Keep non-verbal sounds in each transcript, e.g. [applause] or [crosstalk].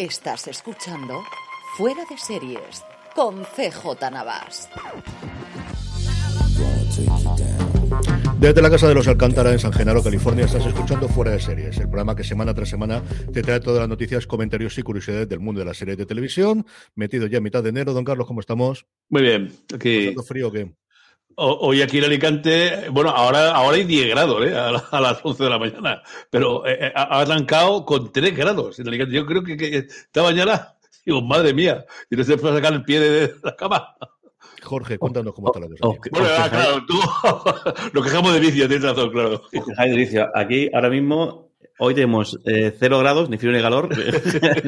Estás escuchando Fuera de Series con CJ Navas. Desde la Casa de los Alcántara en San Genaro, California, estás escuchando Fuera de Series, el programa que semana tras semana te trae todas las noticias, comentarios y curiosidades del mundo de las series de televisión. Metido ya a mitad de enero, don Carlos, ¿cómo estamos? Muy bien. Aquí, ¿Haciendo frío o qué? Ho- hoy aquí en Alicante, bueno, ahora, ahora hay 10 grados ¿eh? a, la- a las 11 de la mañana, pero eh, eh, ha arrancado con 3 grados en Alicante. Yo creo que, que esta mañana, digo, madre mía, y no se puede sacar el pie de la cama. Jorge, cuéntanos cómo está la cosa. Aquí. Bueno, ah, claro, tú [laughs] nos quejamos de vicio, tienes razón, claro. os quejáis de vicio. Aquí, ahora mismo, hoy tenemos eh, 0 grados, ni frío ni calor, [laughs] de,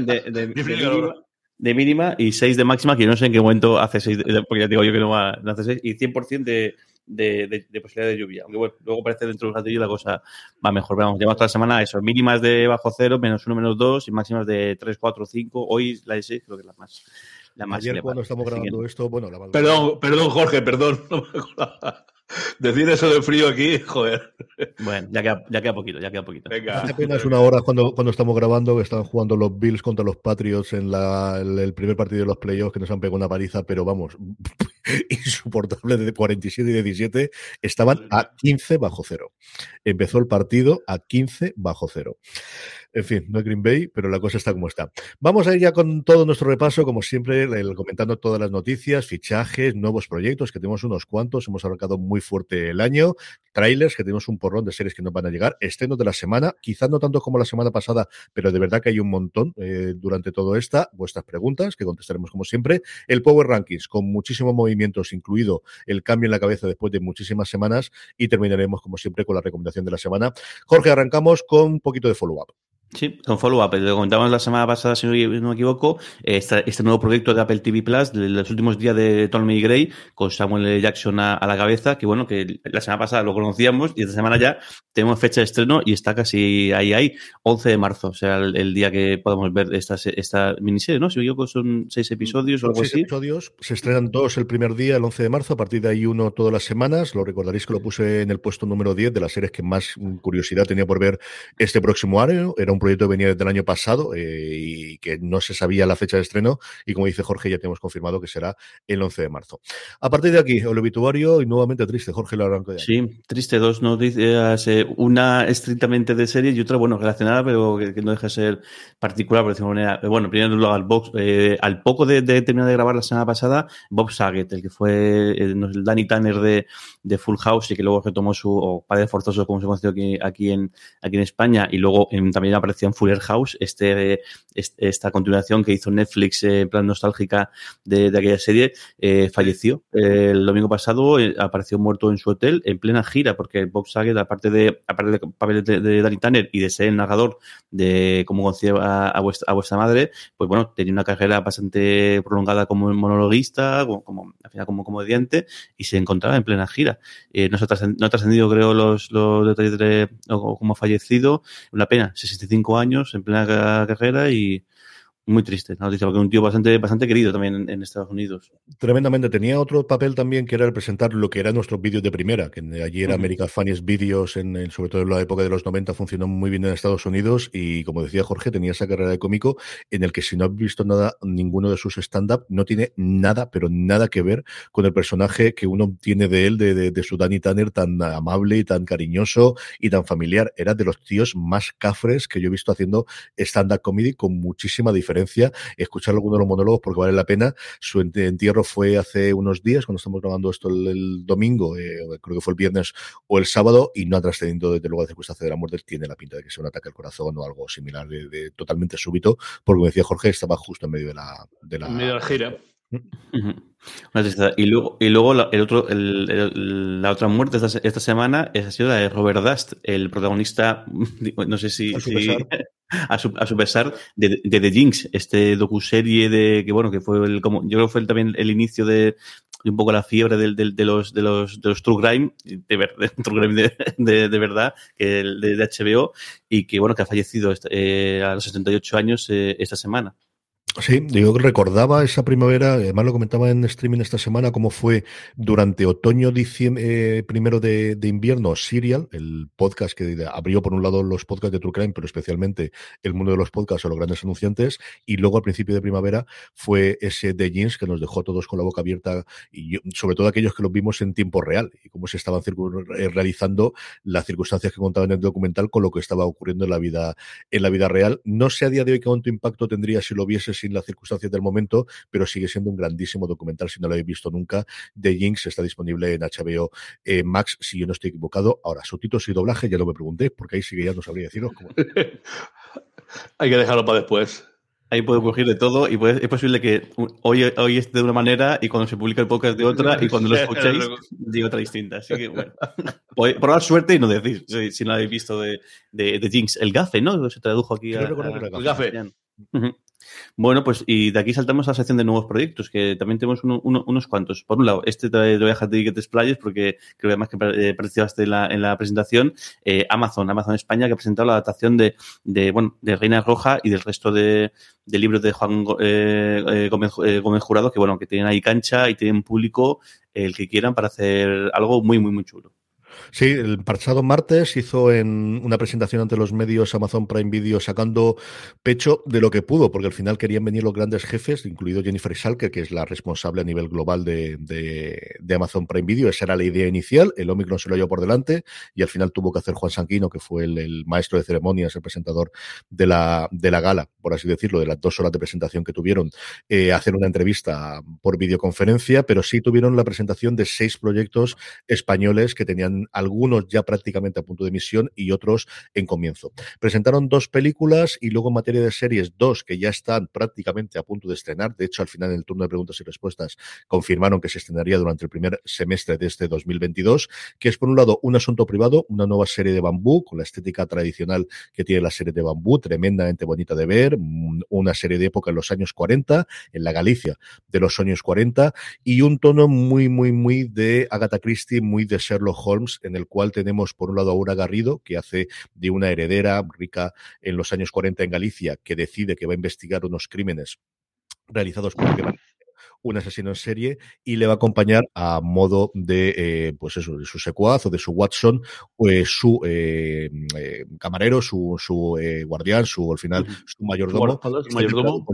de- de- Ni frío de ni calor. De mínima y 6 de máxima, que no sé en qué momento hace 6, porque ya digo yo que no, va, no hace 6, y 100% de, de, de, de posibilidad de lluvia. Aunque bueno, luego parece dentro de un ratillo la cosa va mejor. Pero vamos, llevamos toda la semana eso, mínimas de bajo cero, menos 1, menos 2, y máximas de 3, 4, 5. Hoy la de 6 creo que es la más. La más Ayer elevada. cuando estamos que- grabando esto, bueno, la Perdón, perdón, Jorge, perdón. [laughs] no me acordaba. [laughs] Decir eso de frío aquí, joder. Bueno, ya queda, ya queda poquito, ya queda poquito. Venga. Hace apenas una hora cuando, cuando estamos grabando que estaban jugando los Bills contra los Patriots en la, el, el primer partido de los playoffs que nos han pegado una paliza, pero vamos, [laughs] insoportable de 47 y 17, estaban a 15 bajo cero. Empezó el partido a 15 bajo cero. En fin, no es Green Bay, pero la cosa está como está. Vamos a ir ya con todo nuestro repaso, como siempre, comentando todas las noticias, fichajes, nuevos proyectos, que tenemos unos cuantos, hemos arrancado muy fuerte el año, trailers, que tenemos un porrón de series que nos van a llegar, estrenos de la semana, quizás no tanto como la semana pasada, pero de verdad que hay un montón eh, durante todo esta, vuestras preguntas, que contestaremos como siempre, el Power Rankings, con muchísimos movimientos, incluido el cambio en la cabeza después de muchísimas semanas, y terminaremos como siempre con la recomendación de la semana. Jorge, arrancamos con un poquito de follow-up. Sí, con follow-up. Lo comentábamos la semana pasada, si no me equivoco, este, este nuevo proyecto de Apple TV Plus, de los últimos días de Ptolemy Gray, con Samuel L. Jackson a, a la cabeza, que bueno, que la semana pasada lo conocíamos y esta semana ya tenemos fecha de estreno y está casi ahí, ahí, 11 de marzo, o sea, el, el día que podamos ver esta, esta miniserie, ¿no? Si me equivoco, son seis episodios o algo seis así. episodios, se estrenan dos el primer día, el 11 de marzo, a partir de ahí uno todas las semanas. Lo recordaréis que lo puse en el puesto número 10 de las series que más mm, curiosidad tenía por ver este próximo año. Era un proyecto venía desde el año pasado eh, y que no se sabía la fecha de estreno. Y como dice Jorge, ya tenemos confirmado que será el 11 de marzo. A partir de aquí, el obituario y nuevamente triste. Jorge ya. Sí, triste, dos noticias, eh, una estrictamente de serie y otra, bueno, relacionada, pero que, no deja de ser particular, por decirlo Bueno, primero al box, eh, al poco de, terminar de grabar la semana pasada, Bob Saget, el que fue eh, el Danny Tanner de, de Full House y que luego retomó su, o Padre Forzoso, como se conoció aquí, aquí, en, aquí en España, y luego también apareció en Fuller House, este, esta continuación que hizo Netflix eh, en plan nostálgica de, aquella serie, eh, falleció Eh, el domingo pasado, apareció muerto en su hotel en plena gira, porque Bob Saget, aparte de, aparte de papeles de, de Danny Tanner y de ser el narrador de cómo conocí a, vuestra, a vuestra madre, pues bueno, tenía una carrera bastante prolongada como monologuista, como, al final como comediante, y se encontraba en plena gira. Eh, no, ha trascendido, creo, los, los detalles de cómo ha fallecido. Una pena, 65 años en plena ca- carrera y Muy triste noticia, porque un tío bastante, bastante querido también en, en, Estados Unidos. Tremendamente. Tenía otro papel también que era el presentar lo que eran nuestros vídeos de primera, que allí era uh -huh. American Funniest Videos, en, en, sobre todo en la época de los 90, funcionó muy bien en Estados Unidos y, como decía Jorge, tenía esa carrera de cómico en el que si no has visto nada, ninguno de sus stand-up, no tiene nada, pero nada que ver con el personaje que uno tiene de él, de, de, de su Danny Tanner, tan amable y tan cariñoso y tan familiar. Era de los tíos más cafres que yo he visto haciendo stand-up comedy con muchísima diferencia diferencia escuchar alguno de los monólogos porque vale la pena. Su entierro fue hace unos días, cuando estamos grabando esto el, domingo, eh, creo que fue el viernes o el sábado, y no ha trascendido desde luego la circunstancia de la muerte. Tiene la pinta de que sea un ataque al corazón o algo similar, de, de totalmente súbito, porque como decía Jorge, estaba justo en medio de la, de la, en medio de la gira. Y luego, y luego el otro, el, el, la otra muerte esta, esta, semana ha sido la de Robert Dust, el protagonista, [laughs] no sé si, a su si, pesar, [laughs] a su, a su pesar de, de, The Jinx, este docuserie de que bueno, que fue el, como, yo creo que fue el, también el inicio de, de, un poco la fiebre de, de, de, los, de los, de los True Crime, de, ver, [laughs] True Crime de, verdad, que el de, de, HBO, y que bueno, que ha fallecido eh, a los 78 años eh, esta semana. Sí, yo recordaba esa primavera, además lo comentaba en streaming esta semana, cómo fue durante otoño, diciembre, eh, primero de, invierno, Serial, el podcast que abrió por un lado los podcasts de True Crime, pero especialmente el mundo de los podcasts o los grandes anunciantes, y luego al principio de primavera fue ese de Jeans que nos dejó todos con la boca abierta, y sobre todo aquellos que los vimos en tiempo real, y cómo se estaban eh, realizando las circunstancias que contaban en el documental con lo que estaba ocurriendo en la vida, en la vida real. No sé a día de hoy cuánto impacto tendría si lo vieses sin las circunstancias del momento, pero sigue siendo un grandísimo documental. Si no lo habéis visto nunca, de Jinx está disponible en HBO eh, Max, si yo no estoy equivocado. Ahora, subtítulos y doblaje, ya lo me pregunté, porque ahí sigue ya no sabría deciros cómo. [laughs] Hay que dejarlo para después. Ahí puede ocurrir de todo y puede, es posible que hoy, hoy esté de una manera y cuando se publica el podcast de otra y cuando lo [laughs] escuchéis de otra distinta. Así que bueno, probar suerte y no decís si, si no habéis visto de, de, de, Jinx. El gafe, ¿no? Se tradujo aquí a, a, a, el gafe. Uh -huh. Bueno, pues y de aquí saltamos a la sección de nuevos proyectos, que también tenemos uno, uno, unos cuantos. Por un lado, este te voy a dejar de que te explayes porque creo que además que eh, participaste en la, en la presentación, eh, Amazon, Amazon España, que ha presentado la adaptación de, de, bueno, de Reina Roja y del resto de, libros de Juan eh, eh Gómez, Gómez, Jurado, que bueno, que tienen ahí cancha y tienen público el que quieran para hacer algo muy, muy, muy chulo. Sí, el pasado martes hizo en una presentación ante los medios Amazon Prime Video sacando pecho de lo que pudo, porque al final querían venir los grandes jefes, incluido Jennifer Schalke, que es la responsable a nivel global de, de, Amazon Prime Video. Esa era la idea inicial. El Omicron se lo llevó por delante y al final tuvo que hacer Juan Sanquino, que fue el, el maestro de ceremonias, el presentador de la, de la gala, por así decirlo, de las dos horas de presentación que tuvieron, eh, hacer una entrevista por videoconferencia, pero sí tuvieron la presentación de seis proyectos españoles que tenían algunos ya prácticamente a punto de emisión y otros en comienzo. Presentaron dos películas y luego en materia de series, dos que ya están prácticamente a punto de estrenar. De hecho, al final en el turno de preguntas y respuestas confirmaron que se estrenaría durante el primer semestre de este 2022, que es por un lado un asunto privado, una nueva serie de bambú con la estética tradicional que tiene la serie de bambú, tremendamente bonita de ver, una serie de época en los años 40, en la Galicia de los años 40, y un tono muy, muy, muy de Agatha Christie, muy de Sherlock Holmes, en el cual tenemos por un lado a Aura Garrido, que hace de una heredera rica en los años 40 en Galicia, que decide que va a investigar unos crímenes realizados por un asesino en serie y le va a acompañar a modo de, eh, pues eso, de su secuaz o de su Watson, pues su eh, eh, camarero, su, su guardián, su, al final, su mayordomo, su mayordomo.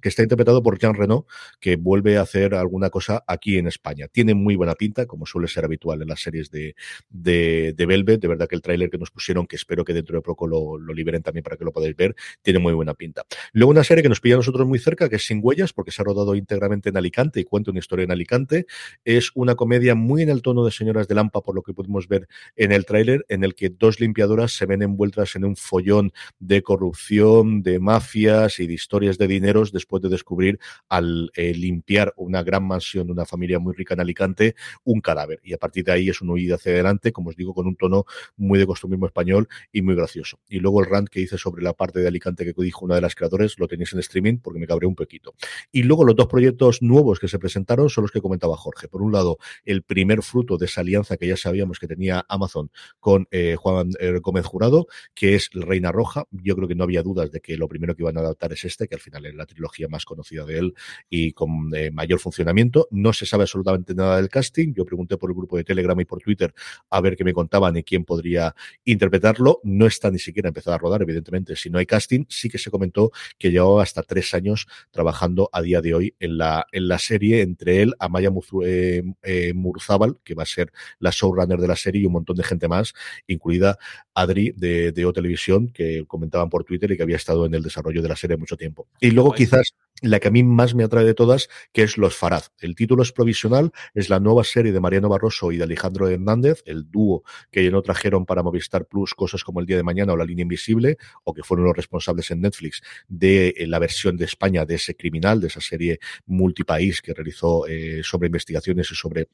que está interpretado por Jean Reno, que vuelve a hacer alguna cosa aquí en España. Tiene muy buena pinta, como suele ser habitual en las series de, de, de Velvet. De verdad que el tráiler que nos pusieron, que espero que dentro de poco lo, lo liberen también para que lo podáis ver, tiene muy buena pinta. Luego una serie que nos pilla a nosotros muy cerca, que es Sin Huellas, porque se ha rodado íntegramente en Alicante y cuenta una historia en Alicante. Es una comedia muy en el tono de Señoras de Lampa, por lo que pudimos ver en el tráiler, en el que dos limpiadoras se ven envueltas en un follón de corrupción, de mafias y de historias de dineros después de descubrir al eh, limpiar una gran mansión de una familia muy rica en Alicante un cadáver. Y a partir de ahí es una huida hacia adelante, como os digo, con un tono muy de costumbrismo español y muy gracioso. Y luego el rant que hice sobre la parte de Alicante que dijo una de las creadores, lo tenéis en streaming porque me cabré un poquito. Y luego los dos proyectos nuevos que se presentaron son los que comentaba Jorge. Por un lado, el primer fruto de esa alianza que ya sabíamos que tenía Amazon con eh, Juan eh, Gómez Jurado, que es Reina Roja. Yo creo que no había dudas de que lo primero que iban a adaptar es este, que al final es la trilogía más conocida de él y con eh, mayor funcionamiento. No se sabe absolutamente nada del casting. Yo pregunté por el grupo de Telegram y por Twitter a ver qué me contaban y quién podría interpretarlo. No está ni siquiera empezado a rodar, evidentemente. Si no hay casting, sí que se comentó que llevaba hasta tres años trabajando a día de hoy en la, en la serie, entre él, Amaya eh, eh, Murzábal, que va a ser la showrunner de la serie, y un montón de gente más, incluida Adri de, de O Televisión, que comentaban por Twitter y que había estado en el desarrollo de la serie mucho tiempo. Y luego quizás la que a mí más me atrae de todas, que es Los Farad. El título es provisional, es la nueva serie de Mariano Barroso y de Alejandro Hernández, el dúo que no trajeron para Movistar Plus cosas como El Día de Mañana o La Línea Invisible, o que fueron los responsables en Netflix de eh, la versión de España de ese criminal, de esa serie multipaís que realizó eh, sobre investigaciones y sobre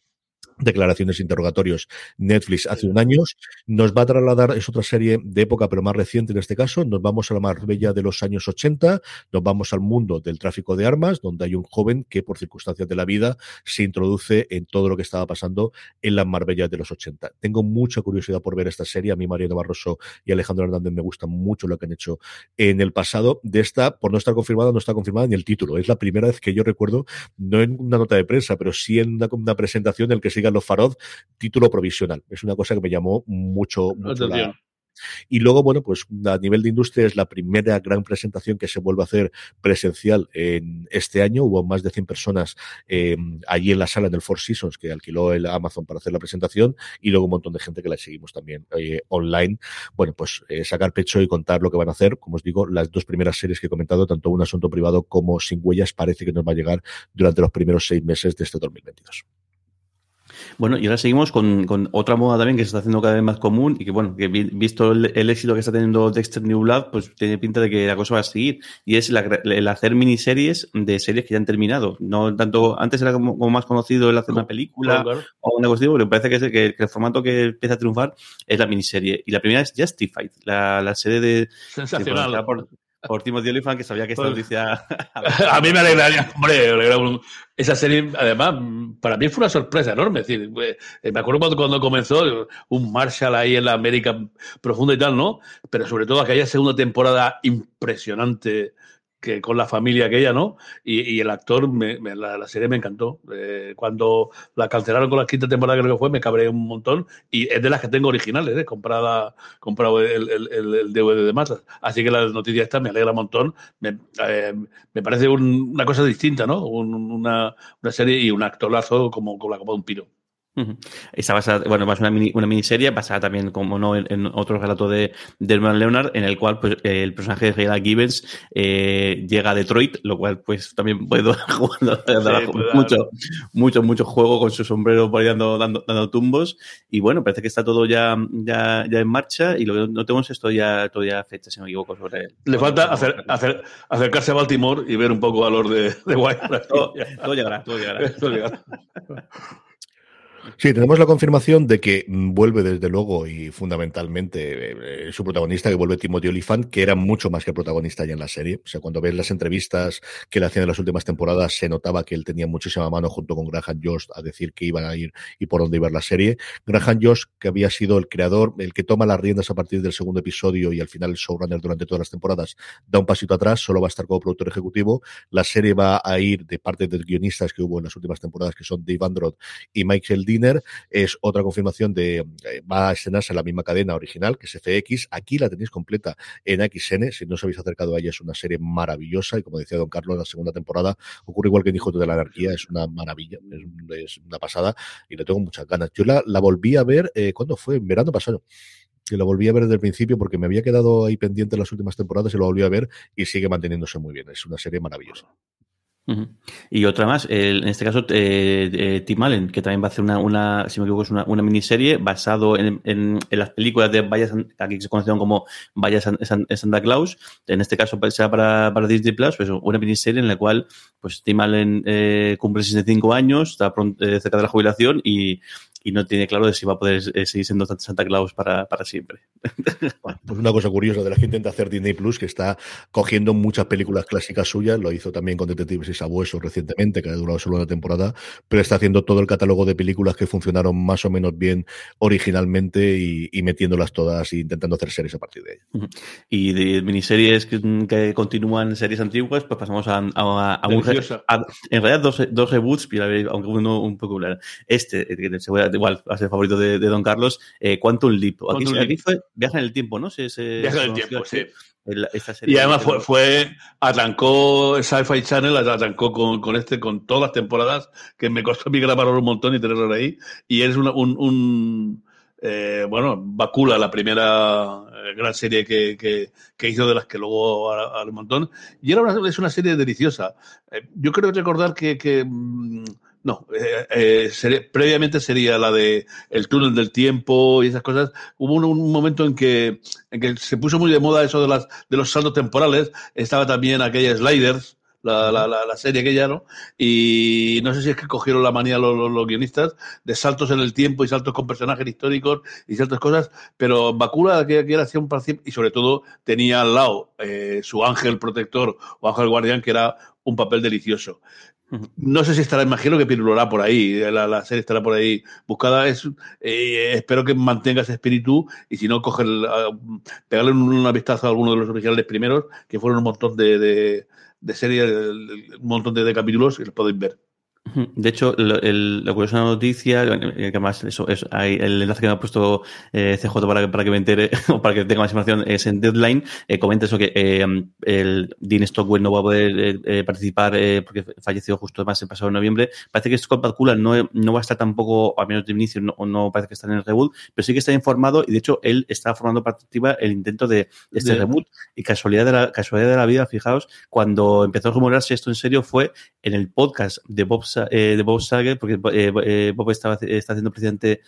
declaraciones interrogatorios Netflix hace un año. Nos va a trasladar, es otra serie de época, pero más reciente en este caso. Nos vamos a la Marbella de los años 80, nos vamos al mundo del tráfico de armas, donde hay un joven que por circunstancias de la vida se introduce en todo lo que estaba pasando en las Marbella de los 80. Tengo mucha curiosidad por ver esta serie. A mí, Mariano Barroso y Alejandro Hernández me gusta mucho lo que han hecho en el pasado. De esta, por no estar confirmada, no está confirmada ni el título. Es la primera vez que yo recuerdo, no en una nota de prensa, pero sí en una, una presentación en el que siga los Farod, título provisional. Es una cosa que me llamó mucho, mucho la, y luego, bueno, pues a nivel de industria es la primera gran presentación que se vuelve a hacer presencial en este año. Hubo más de 100 personas eh, allí en la sala en el Four Seasons que alquiló el Amazon para hacer la presentación y luego un montón de gente que la seguimos también eh, online. Bueno, pues eh, sacar pecho y contar lo que van a hacer. Como os digo, las dos primeras series que he comentado, tanto un asunto privado como sin huellas, parece que nos va a llegar durante los primeros seis meses de este 2022. Bueno, y ahora seguimos con, con, otra moda también que se está haciendo cada vez más común y que, bueno, que visto el, el, éxito que está teniendo Dexter New Blood, pues tiene pinta de que la cosa va a seguir. Y es la, el hacer miniseries de series que ya han terminado. No tanto, antes era como, como más conocido el hacer una película claro, claro. o una cuestión, pero me parece que, es, que, que, el formato que empieza a triunfar es la miniserie. Y la primera es Justified, la, la serie de... Sensacional. Por, Timothy Olyphant, que sabía que esta noticia... [laughs] [laughs] a mí me alegraría, hombre, alegra esa serie, además, para mí fue una sorpresa enorme. Es decir, eh, me acuerdo cuando, cuando comenzó un Marshall ahí en la América profunda y tal, ¿no? Pero sobre todo aquella segunda temporada impresionante que con la familia aquella, ¿no? Y, y el actor, me, me, la, la, serie me encantó. Eh, cuando la cancelaron con la quinta temporada, creo que fue, me cabré un montón. Y es de las que tengo originales, ¿eh? Comprada, comprado el, el, DVD de masas. Así que la noticia esta me alegra un montón. Me, eh, me parece un, una cosa distinta, ¿no? Un, una, una, serie y un actorazo como, como la copa de un piro. Está basada, bueno, más una, mini, una miniserie basada también, como no, en, en otro relato de, de Herman Leonard, en el cual pues, eh, el personaje de Hayla Gibbons eh, llega a Detroit, lo cual pues también puede [laughs] jugando, sí, mucho, mucho, mucho juego con su sombrero por ahí dando, dando, dando, tumbos. Y bueno, parece que está todo ya, ya, ya en marcha y lo que no tenemos es todavía, todavía fecha, si no me equivoco, sobre Le falta hacer, hacer, acercarse a Baltimore y ver un poco a los de, de White. todo, todo llegará, todo llegará. [laughs] todo llegará. Sí, tenemos la confirmación de que vuelve desde luego y fundamentalmente eh, su protagonista, que vuelve Timothy Olyphant, que era mucho más que protagonista ya en la serie. O sea, cuando ves las entrevistas que le hacían en las últimas temporadas, se notaba que él tenía muchísima mano junto con Graham Josh a decir que iban a ir y por dónde iba la serie. Graham Josh, que había sido el creador, el que toma las riendas a partir del segundo episodio y al final el showrunner durante todas las temporadas, da un pasito atrás, solo va a estar como productor ejecutivo. La serie va a ir de parte de guionistas que hubo en las últimas temporadas, que son Dave Androd y Michael Es otra confirmación de eh, va a estrenarse en la misma cadena original, que es FX. Aquí la tenéis completa en XN. Si no os habéis acercado a ella, es una serie maravillosa. Y como decía Don Carlos, la segunda temporada ocurre igual que en Hijo de la Anarquía, es una maravilla, es, una pasada y le tengo muchas ganas. Yo la, volví a ver, eh, ¿cuándo fue? En verano pasado que la volví a ver desde el principio porque me había quedado ahí pendiente en las últimas temporadas y lo volví a ver y sigue manteniéndose muy bien. Es una serie maravillosa. Y otra más, eh, en este caso eh, eh, Tim Allen, que también va a hacer una, una si me equivoco, es una, una miniserie basado en, en, en, las películas de Vaya aquí se conocieron como Vaya San, San, Santa Claus, en este caso pues, será para, para Disney Plus, pues una miniserie en la cual pues Tim Allen eh, cumple 65 años, está pronto, cerca de la jubilación y, y no tiene claro de si va a poder eh, seguir siendo Santa Claus para, para siempre. [laughs] pues una cosa curiosa de la que intenta hacer Disney Plus, que está cogiendo muchas películas clásicas suyas, lo hizo también con Detectives y Sabuesos recientemente, que ha durado solo una temporada, pero está haciendo todo el catálogo de películas que funcionaron más o menos bien originalmente y, metiéndolas todas e intentando hacer series a partir de ellas. Y de miniseries que, continúan series antiguas, pues pasamos a, a, un en realidad dos, dos reboots, aunque uno un poco Este, que se voy a, igual va a ser favorito de, Don Carlos, eh, Quantum Leap. Aquí, fue Viaja en el tiempo, ¿no? Viaja en el tiempo, sí. Y además fue, fue, arrancó Sci-Fi Channel, arrancó con, con, este, con todas las temporadas, que me costó a mí grabarlo un montón y tenerlo ahí. Y es un, un eh, bueno, Bacula, la primera eh, gran serie que, que, hizo de las que luego al montón. Y era una, es una serie deliciosa. Eh, yo creo recordar que, que mm, no, eh, previamente sería la de el túnel del tiempo y esas cosas. Hubo un, momento en que, en que se puso muy de moda eso de, las, de los saltos temporales. Estaba también aquella Sliders, la, la, la, serie aquella, ¿no? Y no sé si es que cogieron la manía los, los, guionistas de saltos en el tiempo y saltos con personajes históricos y ciertas cosas, pero Bakula, que, que era hacía un y sobre todo tenía al lado eh, su ángel protector o ángel guardián, que era un papel delicioso. No sé si estará, imagino que pirulará por ahí, la, serie estará por ahí buscada. Es, eh, espero que mantenga ese espíritu y si no, coge pegarle una vistazo a alguno de los originales primeros, que fueron un montón de, de, de series, un montón de, de capítulos y los podéis ver. De hecho, el, la curiosa noticia, que además eso, es, hay, el enlace que me ha puesto eh, CJ para que, para que me entere [laughs] o para que tenga más información es en Deadline. Eh, comenta eso que eh, el Dean Stockwell no va a poder eh, eh, participar porque falleció justo más el pasado noviembre. Parece que Scott Bakula no, no va a estar tampoco, al menos de inicio, no, no parece que está en el reboot, pero sí que está informado y de hecho él está formando participa el intento de, este reboot. Y casualidad de, la, casualidad de la vida, fijaos, cuando empezó a rumorarse esto en serio fue en el podcast de Bob eh, de Bob Sager, porque eh, eh, Bob estaba, está haciendo precisamente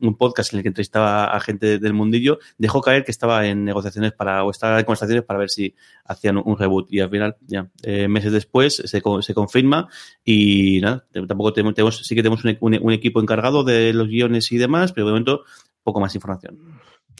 un podcast en el que entrevistaba a gente del mundillo, dejó caer que estaba en negociaciones para, o estaba en conversaciones para ver si hacían un reboot. Y al final, ya, meses después se, se confirma y nada, tampoco tenemos, sí que tenemos un, un equipo encargado de los guiones y demás, pero de momento poco más información.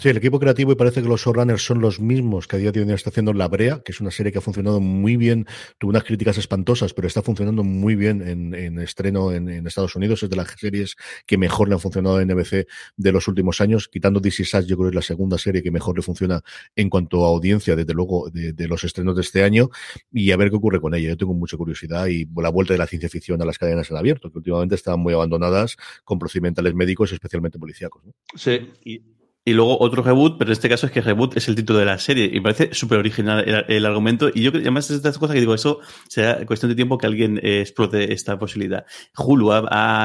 Sí, el equipo creativo y parece que los showrunners son los mismos que a día de hoy está haciendo La Brea, que es una serie que ha funcionado muy bien, tuvo unas críticas espantosas, pero está funcionando muy bien en, estreno en, Estados Unidos. Es de las series que mejor le han funcionado en NBC de los últimos años, quitando DC Sass, yo creo que es la segunda serie que mejor le funciona en cuanto a audiencia, desde luego, de, los estrenos de este año, y a ver qué ocurre con ella. Yo tengo mucha curiosidad y la vuelta de la ciencia ficción a las cadenas en abierto, que últimamente estaban muy abandonadas con procedimentales médicos, especialmente policíacos. Sí, y y luego otro reboot, pero en este caso es que reboot es el título de la serie. Y parece súper original el, argumento. Y yo además es de estas cosas que digo, eso será cuestión de tiempo que alguien eh, explote esta posibilidad. Hulu ha,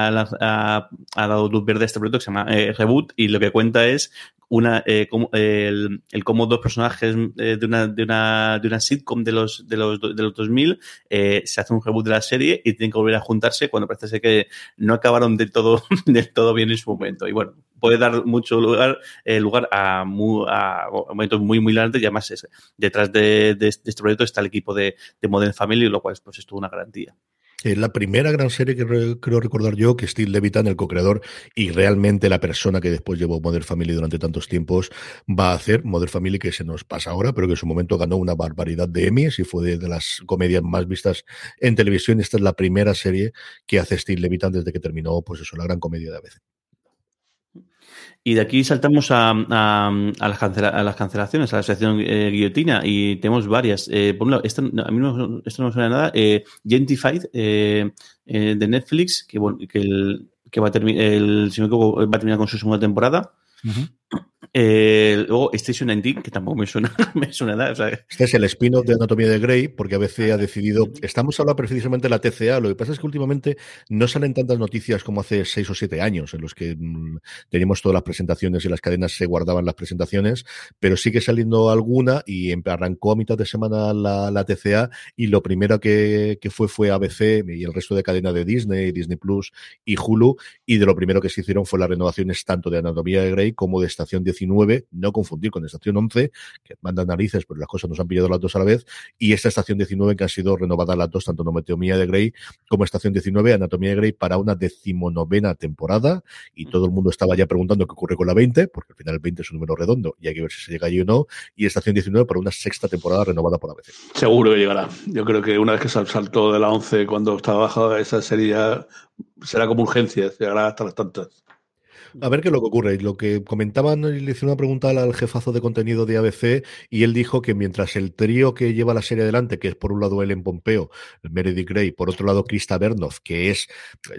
ha, dado luz verde a este proyecto que se llama eh, Reboot y lo que cuenta es una eh, como, el, el cómo dos personajes eh, de, una, de, una, de una sitcom de los, de los, de los 2000 eh, se hace un reboot de la serie y tienen que volver a juntarse cuando parece ser que no acabaron del todo, [laughs] del todo bien en su momento. Y bueno, puede dar mucho lugar, eh, lugar a, momentos muy, muy largos y además es, detrás de, de, este proyecto está el equipo de, de Modern Family, lo cual pues, es toda una garantía. Es la primera gran serie que creo recordar yo que Steve Levitan, el co-creador y realmente la persona que después llevó Modern Family durante tantos tiempos, va a hacer Modern Family que se nos pasa ahora, pero que en su momento ganó una barbaridad de Emmys y fue de, las comedias más vistas en televisión. Esta es la primera serie que hace Steve Levitan desde que terminó, pues eso, la gran comedia de a veces. Y de aquí saltamos a, a, las, a las, cancelaciones, a la sección eh, guillotina, y tenemos varias. Eh, por un esto, a mí no, esto no me suena nada. Eh, Gentified, eh, de Netflix, que, bueno, que, va, a terminar, el, si va a terminar con su segunda temporada. Eh, luego Station 19, que tampoco [laughs] me suena, nada. O sea, este es el spin-off de Anatomía de Grey, porque a veces ha decidido. Estamos hablando precisamente de la TCA. Lo que pasa es que últimamente no salen tantas noticias como hace seis o siete años, en los que mm, teníamos todas las presentaciones y las cadenas se guardaban las presentaciones, pero sigue saliendo alguna y arrancó a mitad de semana la, la TCA y lo primero que, que, fue fue ABC y el resto de cadena de Disney, Disney Plus y Hulu, y de lo primero que se hicieron fue las renovaciones tanto de Anatomía de Grey como de Estación 19, no confundir con Estación 11, que manda narices, pero las cosas nos han pillado las dos a la vez, y esta Estación 19 que han sido renovadas las dos, tanto Nometomía de Grey como Estación 19, Anatomía de Grey, para una decimonovena temporada, y todo el mundo estaba ya preguntando qué ocurre con la 20, porque al final el 20 es un número redondo y hay que ver si se llega allí o no, y Estación 19 para una sexta temporada renovada por ABC. Seguro que llegará. Yo creo que una vez que saltó de la 11 cuando estaba bajada esa serie será como urgencia, llegará hasta las tantas. A ver qué es lo que ocurre. Lo que comentaban, le hice una pregunta al jefazo de contenido de ABC y él dijo que mientras el trío que lleva la serie adelante, que es por un lado Ellen Pompeo, Meredith Grey, por otro lado Krista Bernoff, que es,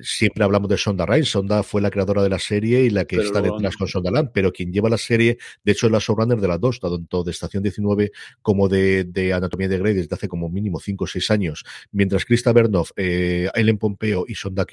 siempre hablamos de Sonda Rhimes, Sonda fue la creadora de la serie y la que está detrás con Sonda Land, pero quien lleva la serie, de hecho es la showrunner de las dos, tanto de Estación 19 como de, de Anatomía de Grey desde hace como mínimo 5 o 6 años. Mientras Krista Bernoff, eh, Ellen Pompeo y Sonda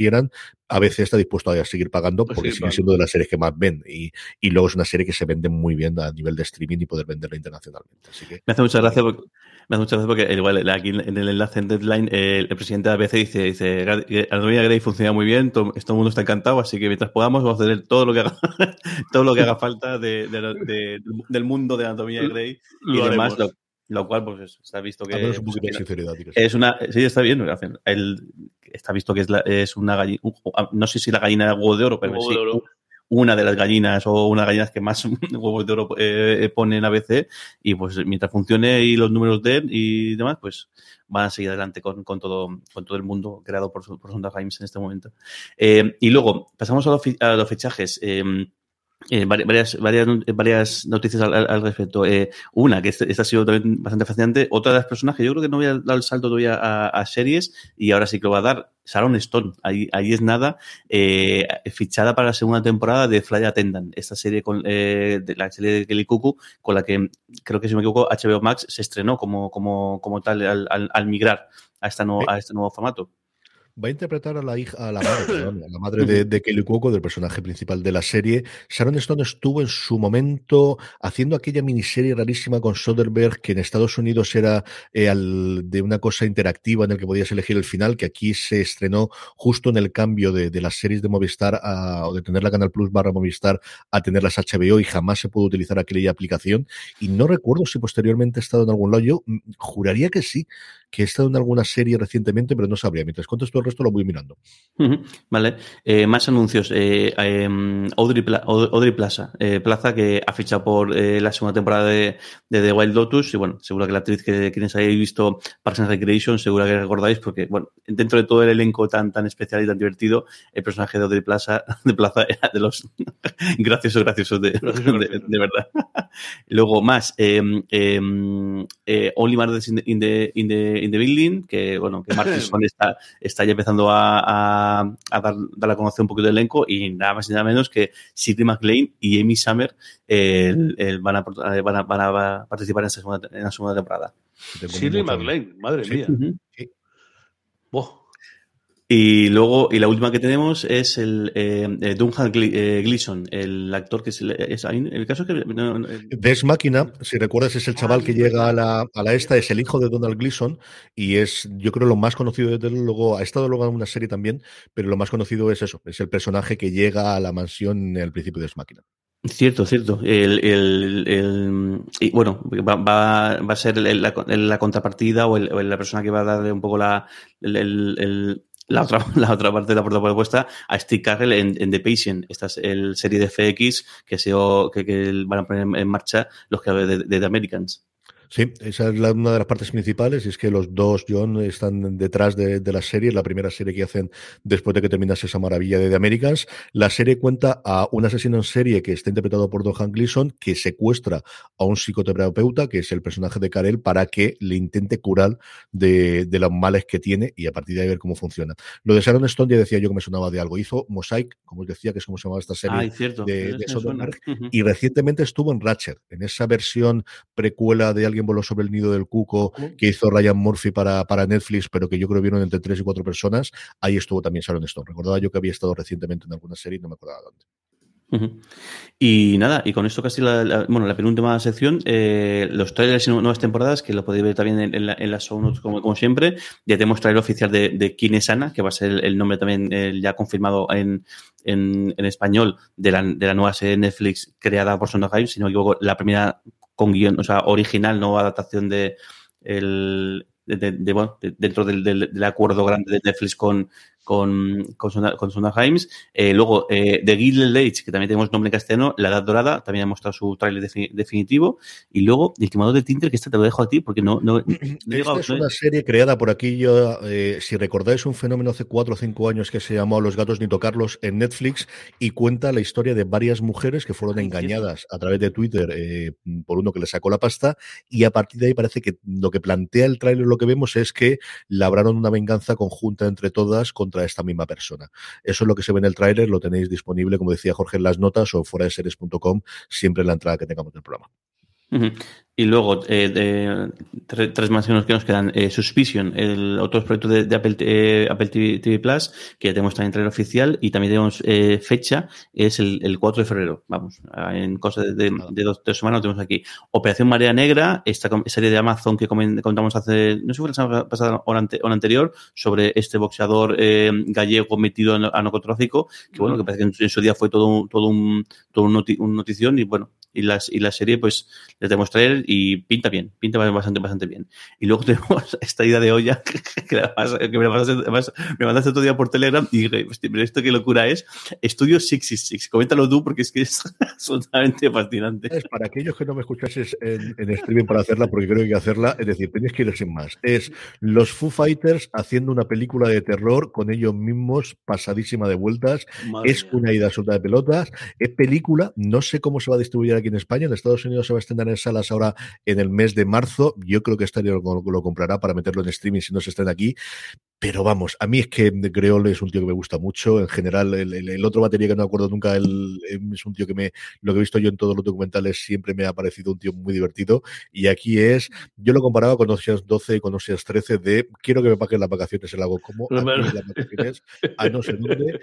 quieran, ABC está dispuesto a seguir pagando pues porque sigue siendo de las series que más ven y, y, luego es una serie que se vende muy bien a nivel de streaming y poder venderla internacionalmente. Así que, me hace mucha gracia porque, me hace mucha gracia porque igual aquí en el enlace en Deadline eh, el presidente de ABC dice, dice Anatomía Grey funciona muy bien, todo, todo, el mundo está encantado, así que mientras podamos vamos a tener todo lo que haga, [laughs] todo lo que haga falta de, de, de, del mundo de Anatomía Grey y demás. Lo, lo cual pues está visto que, es, un poquito de sinceridad, es una sí está bien el, está visto que es, la, es una gallina no sé si la gallina de huevo de oro pero sí, de oro una de las gallinas o una de las gallinas que más [laughs] huevos de oro eh, pone en ABC y pues mientras funcione y los números den y demás, pues van a seguir adelante con, con todo, con todo el mundo creado por, por Sonda Rhimes en este momento. Eh, y luego, pasamos a los, a los fichajes. Eh, eh, varias, varias, varias noticias al, al respecto. Eh, una, que este, esta ha sido también bastante fascinante. Otra de las personas que yo creo que no voy a dar el salto todavía a, a, series y ahora sí que lo va a dar. Sharon Stone, ahí, ahí es nada, eh, fichada para la segunda temporada de Fly Attendant, esta serie con, eh, de la serie de Kelly Cuckoo, con la que creo que si me equivoco, HBO Max se estrenó como, como, como tal al, al, al migrar a, esta no, a este nuevo formato va a interpretar a la hija, a la madre, [coughs] perdón, a la madre de, de, Kelly Cuoco, del personaje principal de la serie. Sharon Stone estuvo en su momento haciendo aquella miniserie rarísima con Soderbergh, que en Estados Unidos era eh, al, de una cosa interactiva en el que podías elegir el final, que aquí se estrenó justo en el cambio de, de las series de Movistar a, o de tener la Canal Plus barra Movistar a tener las HBO y jamás se pudo utilizar aquella aplicación. Y no recuerdo si posteriormente ha estado en algún lado. Yo mm, juraría que sí, que he estado en alguna serie recientemente, pero no sabría. Mientras cuentas todo el resto, lo voy mirando. Uh -huh. Vale. Eh, más anuncios. Eh, eh, Audrey, Pla Audrey, Plaza. Eh, Plaza que ha fichado por eh, la segunda temporada de, de, The Wild Lotus. Y bueno, seguro que la actriz que quienes hayáis visto Parks and Recreation, seguro que recordáis, porque bueno, dentro de todo el elenco tan, tan especial y tan divertido, el personaje de Audrey Plaza, [laughs] de Plaza era de los [laughs] graciosos, graciosos de, de, de verdad. [laughs] Luego, más. Only Murders in the, in the in the Building, que bueno, que Martinson [laughs] está, está ya empezando a, a, a dar, dar, a conocer un poquito del elenco y nada más y nada menos que Sidney McLean y Amy Summer eh, el, van, a, van, a, van, a, participar en, esta segunda, en la segunda temporada. Sidney McLean, madre sí. mía. Uh -huh. sí. oh. Y luego, y la última que tenemos es el eh, Duncan Gleason, el actor que es, es el caso que no, no, Des Máquina, si recuerdas, es el chaval que llega a la, a la esta, es el hijo de Donald Gleason y es, yo creo, lo más conocido desde luego, ha estado luego en una serie también, pero lo más conocido es eso, es el personaje que llega a la mansión al principio de Des Máquina. Cierto, cierto. El, el, el, y bueno, va, va, va a ser la, la, contrapartida o, o, la persona que va a darle un poco la, el, la otra, [laughs] la otra parte de la propuesta a Steve Carrell en, en, The Patient. Esta es el serie de FX que, se, que, que van a poner en marcha los creadores de, de The Americans. Sí, esa es la, una de las partes principales, y es que los dos John están detrás de, de la serie, la primera serie que hacen después de que terminase esa maravilla de The Americans. La serie cuenta a un asesino en serie que está interpretado por Don Han Gleason, que secuestra a un psicoterapeuta, que es el personaje de Karel, para que le intente curar de, de los males que tiene y a partir de ahí ver cómo funciona. Lo de Sharon Stone ya decía yo que me sonaba de algo. Hizo Mosaic, como os decía, que es como se llamaba esta serie Ay, de, de Soderbergh, uh -huh. y recientemente estuvo en Ratchet, en esa versión precuela de alguien voló sobre el nido del cuco que hizo Ryan Murphy para, para Netflix, pero que yo creo vieron entre tres y cuatro personas. Ahí estuvo también Sharon Stone. Recordaba yo que había estado recientemente en alguna serie y no me acordaba dónde. Y nada, y con esto casi la, la- bueno, la penúltima sección, eh, los trailers y nu- nuevas temporadas, que lo podéis ver también en, en, la, en las show notes como, como siempre. Ya tenemos trailer oficial de, de Quién es Ana, que va a ser el, el nombre también eh, ya confirmado en, en, en español de la, de la nueva serie de Netflix creada por Sondheim, si no me equivoco, la primera con guion, o sea, original, no adaptación de el de, bueno, de- dentro del, del- del acuerdo grande de Netflix con con, con, Sonda- con Sondheim. Eh, luego, eh, The Gilded Age, que también tenemos nombre en castellano, La Edad Dorada, también ha mostrado su tráiler defi- definitivo. Y luego, El Quemador de Tinder, que esta te lo dejo a ti, porque no... no, no Esta llegado- es no una serie creada por aquí, yo, eh, si recordáis un fenómeno hace cuatro o cinco años que se llamó Los gatos ni tocarlos en Netflix y cuenta la historia de varias mujeres que fueron engañadas a través de Twitter eh, por uno que le sacó la pasta y a partir de ahí parece que lo que plantea el tráiler, lo que vemos es que labraron una venganza conjunta entre todas contra esta misma persona. Eso es lo que se ve en el tráiler, lo tenéis disponible, como decía Jorge, en las notas o fuera de series.com, siempre en la entrada que tengamos del programa. Y luego, eh, de- tres más que nos, que nos quedan. Eh, Suspicion, el otro proyecto de, de Apple, eh, Apple TV, TV Plus, que ya tenemos también trailer oficial y también tenemos eh, fecha, es el, el 4 de febrero. Vamos, en cosa de, dos, tres semanas lo tenemos aquí. Operación Marea Negra, esta serie de Amazon que contamos hace, no sé si fue la semana pasada o la, ante- o la anterior, sobre este boxeador eh, gallego metido en, a narcotráfico, que bueno, que parece que en, su- en su día fue todo un, todo un, todo un, noti- un notición y bueno, y, las, y la serie pues le tenemos traer y pinta bien, pinta bastante, bastante bien. Y luego [laughs] tenemos esta idea de olla [laughs] que, que me, además, me mandaste otro día por Telegram y dije, "Hostia, pero esto qué locura es. Estudio 666, coméntalo tú porque es que es [laughs] absolutamente fascinante. Es para aquellos que no me escuchases en, en streaming para hacerla, porque creo que hay que hacerla, es decir, tenéis que ir sin más. Es los Foo Fighters haciendo una película de terror con ellos mismos, pasadísima de vueltas. Madre es mía. una ida absoluta de pelotas. Es película, no sé cómo se va a distribuir aquí en España. En Estados Unidos se va a estrenar en salas ahora en el mes de marzo. Yo creo que Stereo lo, lo comprará para meterlo en streaming si no se estrena aquí. Pero vamos, a mí es que Greol es un tío que me gusta mucho. En general, el, el- el otro batería que no me acuerdo nunca, el- es un tío que me, lo que he visto yo en todos los documentales siempre me ha parecido un tío muy divertido. Y aquí es, yo lo comparaba con Oceans 12 y con Oceans 13 de quiero que me paguen las vacaciones, el hago como, menos. las vacaciones, a no sé dónde,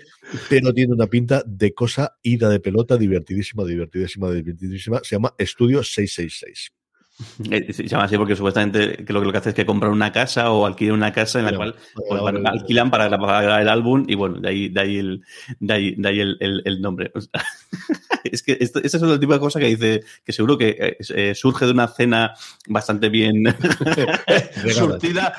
pero tiene una pinta de cosa ida de pelota, divertidísima, divertidísima, divertidísima. Se llama Estudio 666. Eh, Se llama así porque supuestamente que lo, que lo que hace es que compran una casa o alquilan una casa en la Claro. cual pues, alquilan para grabar el álbum y bueno, de ahí, de ahí el, de ahí, de ahí el, el- el nombre. O sea, [laughs] es que esto, esta es el tipo de cosa que dice que seguro que eh, eh, surge de una cena bastante bien. [laughs] [laughs] Surtida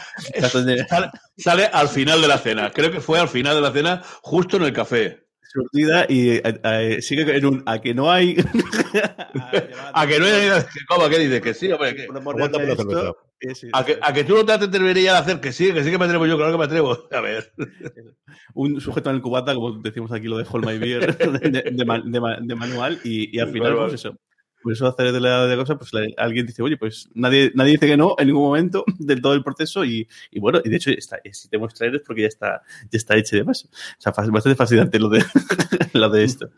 sale al final de la cena. Creo que fue al final de la cena, justo en el café. Surtida y eh, eh, sigue en un a que no hay [laughs] A que no hay ¿Cómo? ¿Qué dice? Que sí, hombre. que- esto, sí, a, que, a que tú no te atreverías a hacer que sí, que sí que me atrevo yo, claro que me atrevo. [laughs] A ver. [laughs] un sujeto en el cubata, como decimos aquí lo de Hold My Beer, de, de ma- de ma- de manual, y, y al final, Claro. pues eso. Por eso hacer de la de cosas, pues la- alguien dice, oye, pues nadie, nadie dice que no en ningún momento [laughs] del todo el proceso, y, y bueno, y de hecho, está, si tenemos trailers porque ya está, ya está hecho y demás. O sea, bastante fascinante lo de, [laughs] lo de esto.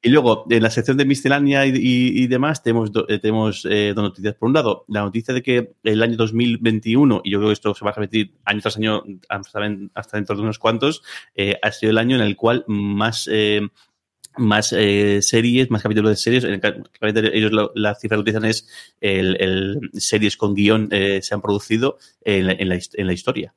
Y luego, en la sección de miscelánea y, y- y demás, tenemos, do- eh, tenemos eh, dos noticias. Por un lado, la noticia de que el año 2021, y yo creo que esto se va a repetir año tras año hasta, hasta dentro de unos cuantos, eh, ha sido el año en el cual más eh, más eh, series, más capítulos de series. En ellos lo- la cifra que utilizan es el, el series con guion eh, se han producido en la, en la en la historia.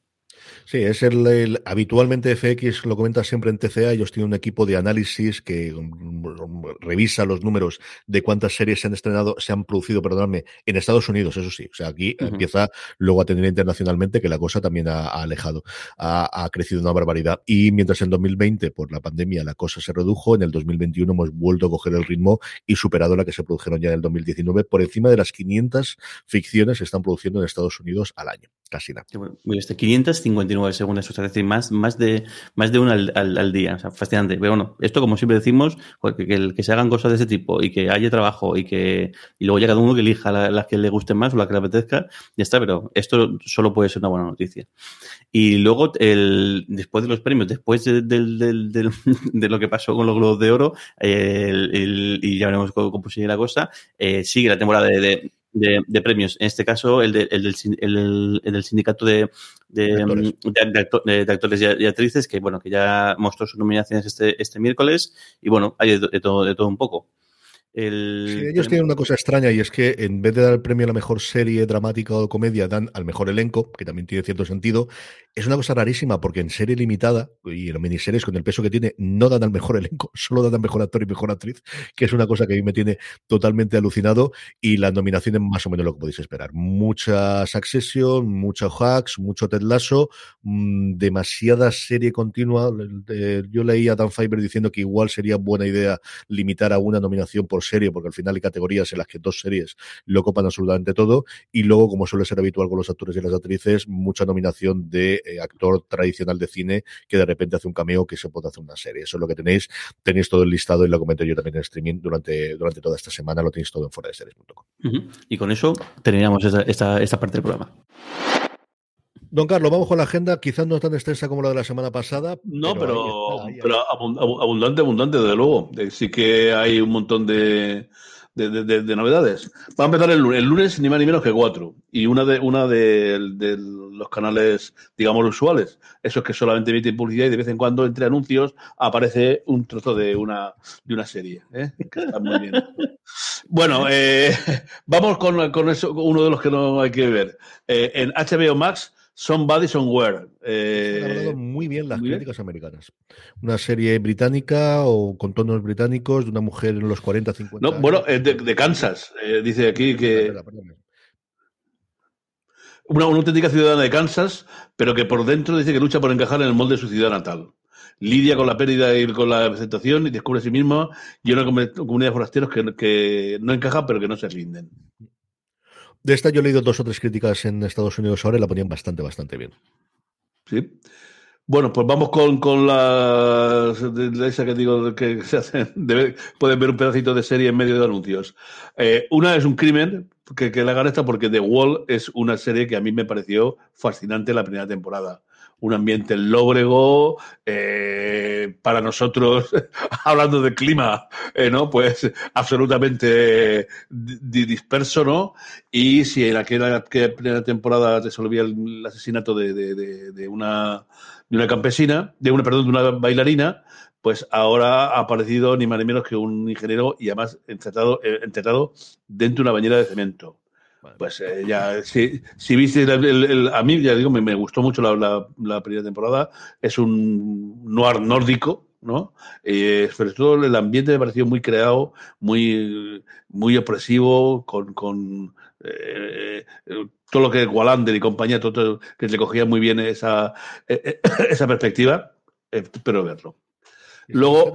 Sí, es el, el- habitualmente FX lo comenta siempre en TCA, ellos tienen un equipo de análisis que mm, revisa los números de cuántas series se han estrenado, se han producido, perdóname, en Estados Unidos, eso sí. O sea, aquí empieza luego a tener internacionalmente que la cosa también ha, ha alejado, ha, ha crecido una barbaridad. Y mientras en 2020, por la pandemia, la cosa se redujo, en el 2021 hemos vuelto a coger el ritmo y superado la que se produjeron ya en el 2019, por encima de las 500 ficciones que están produciendo en Estados Unidos al año. Casi nada. Mira, este 559 según eso, es decir, más, más de más de una al, día. O sea, fascinante. Pero bueno, esto como siempre decimos, porque que, que se hagan cosas de ese tipo y que haya trabajo y que y luego ya cada uno que elija la- las que le gusten más o las que le apetezca, ya está, pero esto solo puede ser una buena noticia. Y luego, el, después de los premios, después de, [laughs] lo que pasó con los Globos de Oro, y ya veremos cómo, cómo sigue la cosa, eh, sigue la temporada de, de- de, premios. En este caso, el, de, el, del, el, el del sindicato de, de, Actores. acto- actores y, y actrices, que bueno, que ya mostró sus nominaciones este, este miércoles, y bueno, hay de, de todo, de todo un poco. El, Sí, ellos tienen una cosa extraña y es que en vez de dar el premio a la mejor serie dramática o comedia, dan al mejor elenco, que también tiene cierto sentido. Es una cosa rarísima porque en serie limitada y en miniseries con el peso que tiene, no dan al mejor [laughs] elenco, solo dan al mejor actor y mejor actriz, que es una cosa que a mí me tiene totalmente alucinado. Y las nominaciones más o menos lo que podéis esperar. Mucha Succession, mucho Hacks, mucho Ted Lasso, mm, demasiada serie continua. Eh, Yo leí a Dan Fiber diciendo que igual sería buena idea limitar a una nominación por serie, porque al final hay categorías en las que dos series lo copan absolutamente todo, y luego, como suele ser habitual con los actores y las actrices, mucha nominación de eh, actor tradicional de cine que de repente hace un cameo que se puede hacer una serie. Eso es lo que tenéis. Tenéis todo el listado y lo comenté yo también en streaming durante, durante toda esta semana, lo tenéis todo en fuera. Y con eso terminamos esta, esta parte del programa. Don Carlos, vamos con la agenda, quizás no tan extensa como la de la semana pasada. No, pero, ahí está, ahí, pero abun- abu- abundante, abundante, desde luego. Eh, Sí que hay un montón de, de, de- de- de novedades. Va a empezar el lunes, el lunes ni más ni menos que cuatro. Y una de una de, de los canales, digamos, usuales. Esos que solamente emiten publicidad y de vez en cuando, entre anuncios, aparece un trozo de una, de una serie. ¿eh? Que está muy bien. [laughs] Bueno, eh, [laughs] vamos con, con eso, uno de los que no hay que ver. Eh, en HBO Max, Somebody Somewhere. Han Eh, hablado muy bien las muy bien. críticas americanas. Una serie británica o con tonos británicos de una mujer en los 40, 50 No, años. bueno, es de, de Kansas. Eh, dice aquí que una, una auténtica ciudadana de Kansas, pero que por dentro dice que lucha por encajar en el molde de su ciudad natal. Lidia con la pérdida y con la aceptación y descubre a sí misma y una comu- comunidad de forasteros que, que no encajan, pero que no se rinden. De esta yo he leído dos o tres críticas en Estados Unidos ahora y la ponían bastante, bastante bien. ¿Sí? Bueno, pues vamos con, con de, de esa que digo que se hacen. de- pueden ver un pedacito de serie en medio de anuncios. Eh, una es un crimen que, que la hagan esta porque The Wall es una serie que a mí me pareció fascinante la primera temporada. Un ambiente lóbrego, eh, para nosotros, [laughs] hablando de clima, eh, ¿no? Pues absolutamente di- disperso, ¿no? Y si en aquella, primera temporada resolvía el, asesinato de, de- de- de una, de una campesina, de una, perdón, de una bailarina, pues ahora ha aparecido ni más ni menos que un ingeniero y además encerrado, eh, enterrado dentro de una bañera de cemento. Pues eh, ya, si, si viste, el, el- el- a mí ya digo, me, me gustó mucho la, la- la primera temporada. Es un noir nórdico, ¿no? Eh, sobre todo el ambiente me pareció muy creado, muy, muy opresivo, con, con eh, todo lo que Wallander y compañía, todo, todo, que le cogía muy bien esa, eh, [coughs] esa perspectiva. Espero verlo. Luego-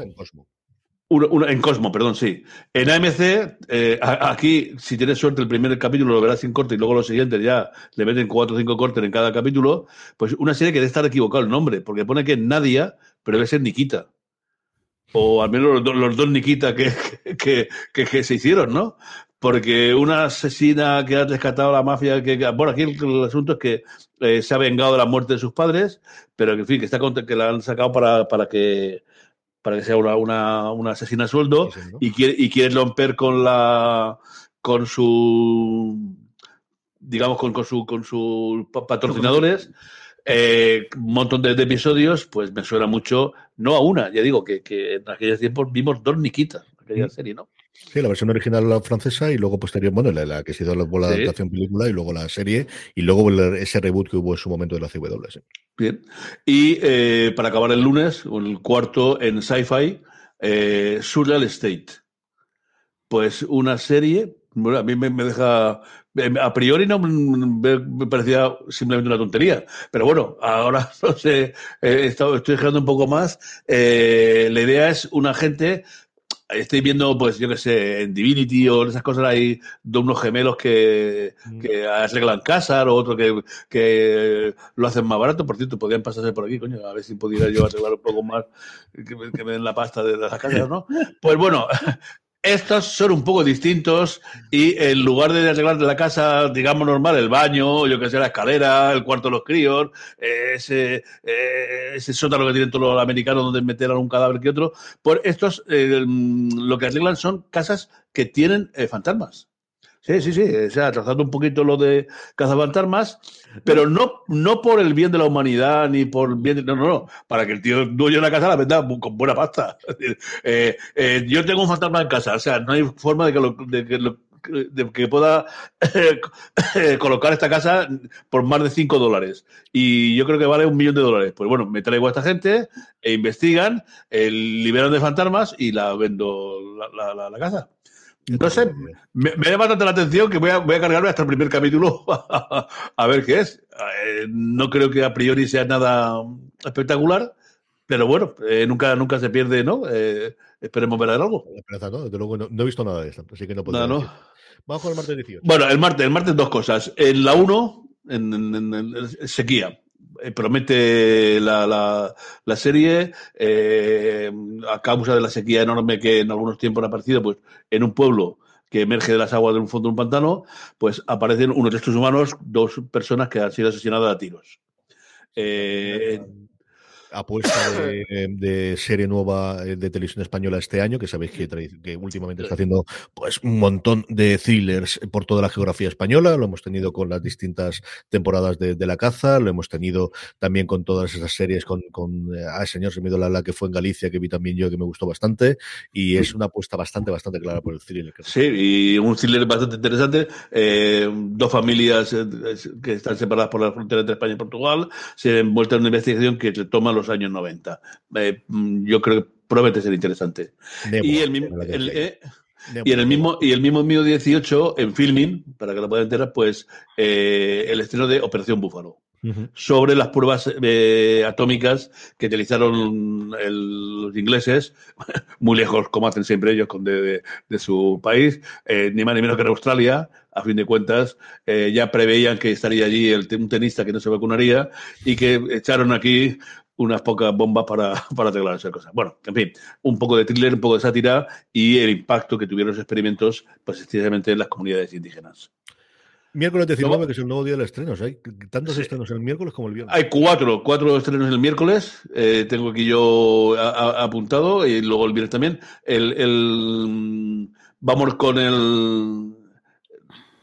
Una- una- en Cosmo, perdón, sí. En AMC, eh, aquí, si tienes suerte, el primer capítulo lo verás sin corte y luego los siguientes ya le meten cuatro o cinco cortes en cada capítulo. Pues una serie que debe estar equivocado el nombre, porque pone que es Nadia, pero debe ser Nikita. O al menos los, do- los dos Nikita que, [laughs] que, que- se hicieron, ¿no? Porque una asesina que ha rescatado a la mafia, que, bueno, aquí el, asunto es que eh, se ha vengado de la muerte de sus padres, pero que, en fin, que, está que la han sacado para, para que para que sea una, una, una asesina a sueldo Sí, sí, ¿no? y quiere, y quiere romper con la con su digamos con, con su con sus pa- patrocinadores eh, un montón de, de episodios pues me suena mucho no a una ya digo que, que en aquellos tiempos vimos dos Nikitas aquella Mm. serie no Sí, la versión original la francesa y luego posterior, bueno, la, la que se hizo la, la Sí. adaptación película y luego la serie y luego ese reboot que hubo en su momento de la CW. sí. Bien. Y eh, para acabar el lunes, el cuarto en Sci-Fi, eh, Surreal State. Pues una serie, bueno, a mí me, me deja. eh, A priori no me, parecía simplemente una tontería, pero bueno, ahora [laughs] no sé, eh, estoy dejando un poco más. Eh, la idea es un agente. Estoy viendo, pues, yo qué sé, en Divinity o en esas cosas hay de unos gemelos que, que arreglan casas o otro que, que lo hacen más barato. Por cierto, podrían pasarse por aquí, coño, a ver si pudiera yo arreglar un poco más, que me, que me den la pasta de las casas, ¿no? [laughs] Pues bueno, estos son un poco distintos y en lugar de arreglar la casa, digamos, normal, el baño, yo que sé, la escalera, el cuarto de los críos, ese, eh, ese sótano que tienen todos los americanos donde meter a un cadáver que otro, pues estos eh, lo que arreglan son casas que tienen eh, fantasmas. Sí, sí, sí. O sea, trazando un poquito lo de cazafantasmas, pero no, no por el bien de la humanidad ni por el bien de, No, no, no. Para que el tío dueño de la casa la venda con buena pasta. [laughs] Eh, eh, yo tengo un fantasma en casa. O sea, no hay forma de que lo, de que de que pueda [coughs] colocar esta casa por más de 5 dólares. Y yo creo que vale un millón de dólares. Pues bueno, me traigo a esta gente, e investigan, eh, liberan de fantasmas y la vendo la, la, la casa. Sé, me, me, llama tanto la atención que voy a, voy a cargarme hasta el primer capítulo [laughs] a ver qué es. Eh, no creo que a priori sea nada espectacular, pero bueno, eh, nunca, nunca se pierde, ¿no? Eh, esperemos ver algo. ¿no? Desde luego no, no, he visto nada de esto, así que no puedo. No, no. Vamos con el martes 18. Bueno, el martes, el martes dos cosas. En la 1, en, en, en, en, sequía. Eh, promete la, la, la serie, eh, a causa de la sequía enorme que en algunos tiempos ha aparecido, pues en un pueblo que emerge de las aguas de un fondo de un pantano, pues aparecen unos restos humanos, dos personas que han sido asesinadas a tiros. Eh, apuesta de, [laughs] de, serie nueva de televisión española este año, que sabéis que, que, últimamente está haciendo pues un montón de thrillers por toda la geografía española. Lo hemos tenido con las distintas temporadas de, de la caza, lo hemos tenido también con todas esas series con, con ah, señor, se me dio la, la que fue en Galicia, que vi también yo, que me gustó bastante. Y es una apuesta bastante, bastante clara por el thriller. Sí, y un thriller bastante interesante. Eh, dos familias eh, que están separadas por la frontera entre España y Portugal se envuelta en una investigación que se toma los años 90. Eh, yo creo que promete ser interesante. Y el mismo, el, eh, y en el mismo y el mismo mío 18 en filming, para que lo puedan enterar, pues eh, el estreno de Operación Búfalo. Uh -huh. sobre las pruebas eh, atómicas que utilizaron el, los ingleses, [laughs] muy lejos, como hacen siempre ellos, con de, de, de su país, eh, ni más ni menos que en Australia, a fin de cuentas, eh, ya preveían que estaría allí el, un tenista que no se vacunaría y que echaron aquí unas pocas bombas para, [laughs] para arreglar esas cosas. Bueno, en fin, un poco de thriller, un poco de sátira y el impacto que tuvieron los experimentos, pues, precisamente en las comunidades indígenas. Miércoles 19, ¿Cómo? que es el nuevo día de estrenos. Hay tantos sí. estrenos el miércoles como el viernes. Hay cuatro, cuatro estrenos el miércoles. Eh, tengo aquí yo a, a, apuntado y luego el viernes también. El, el, vamos con el.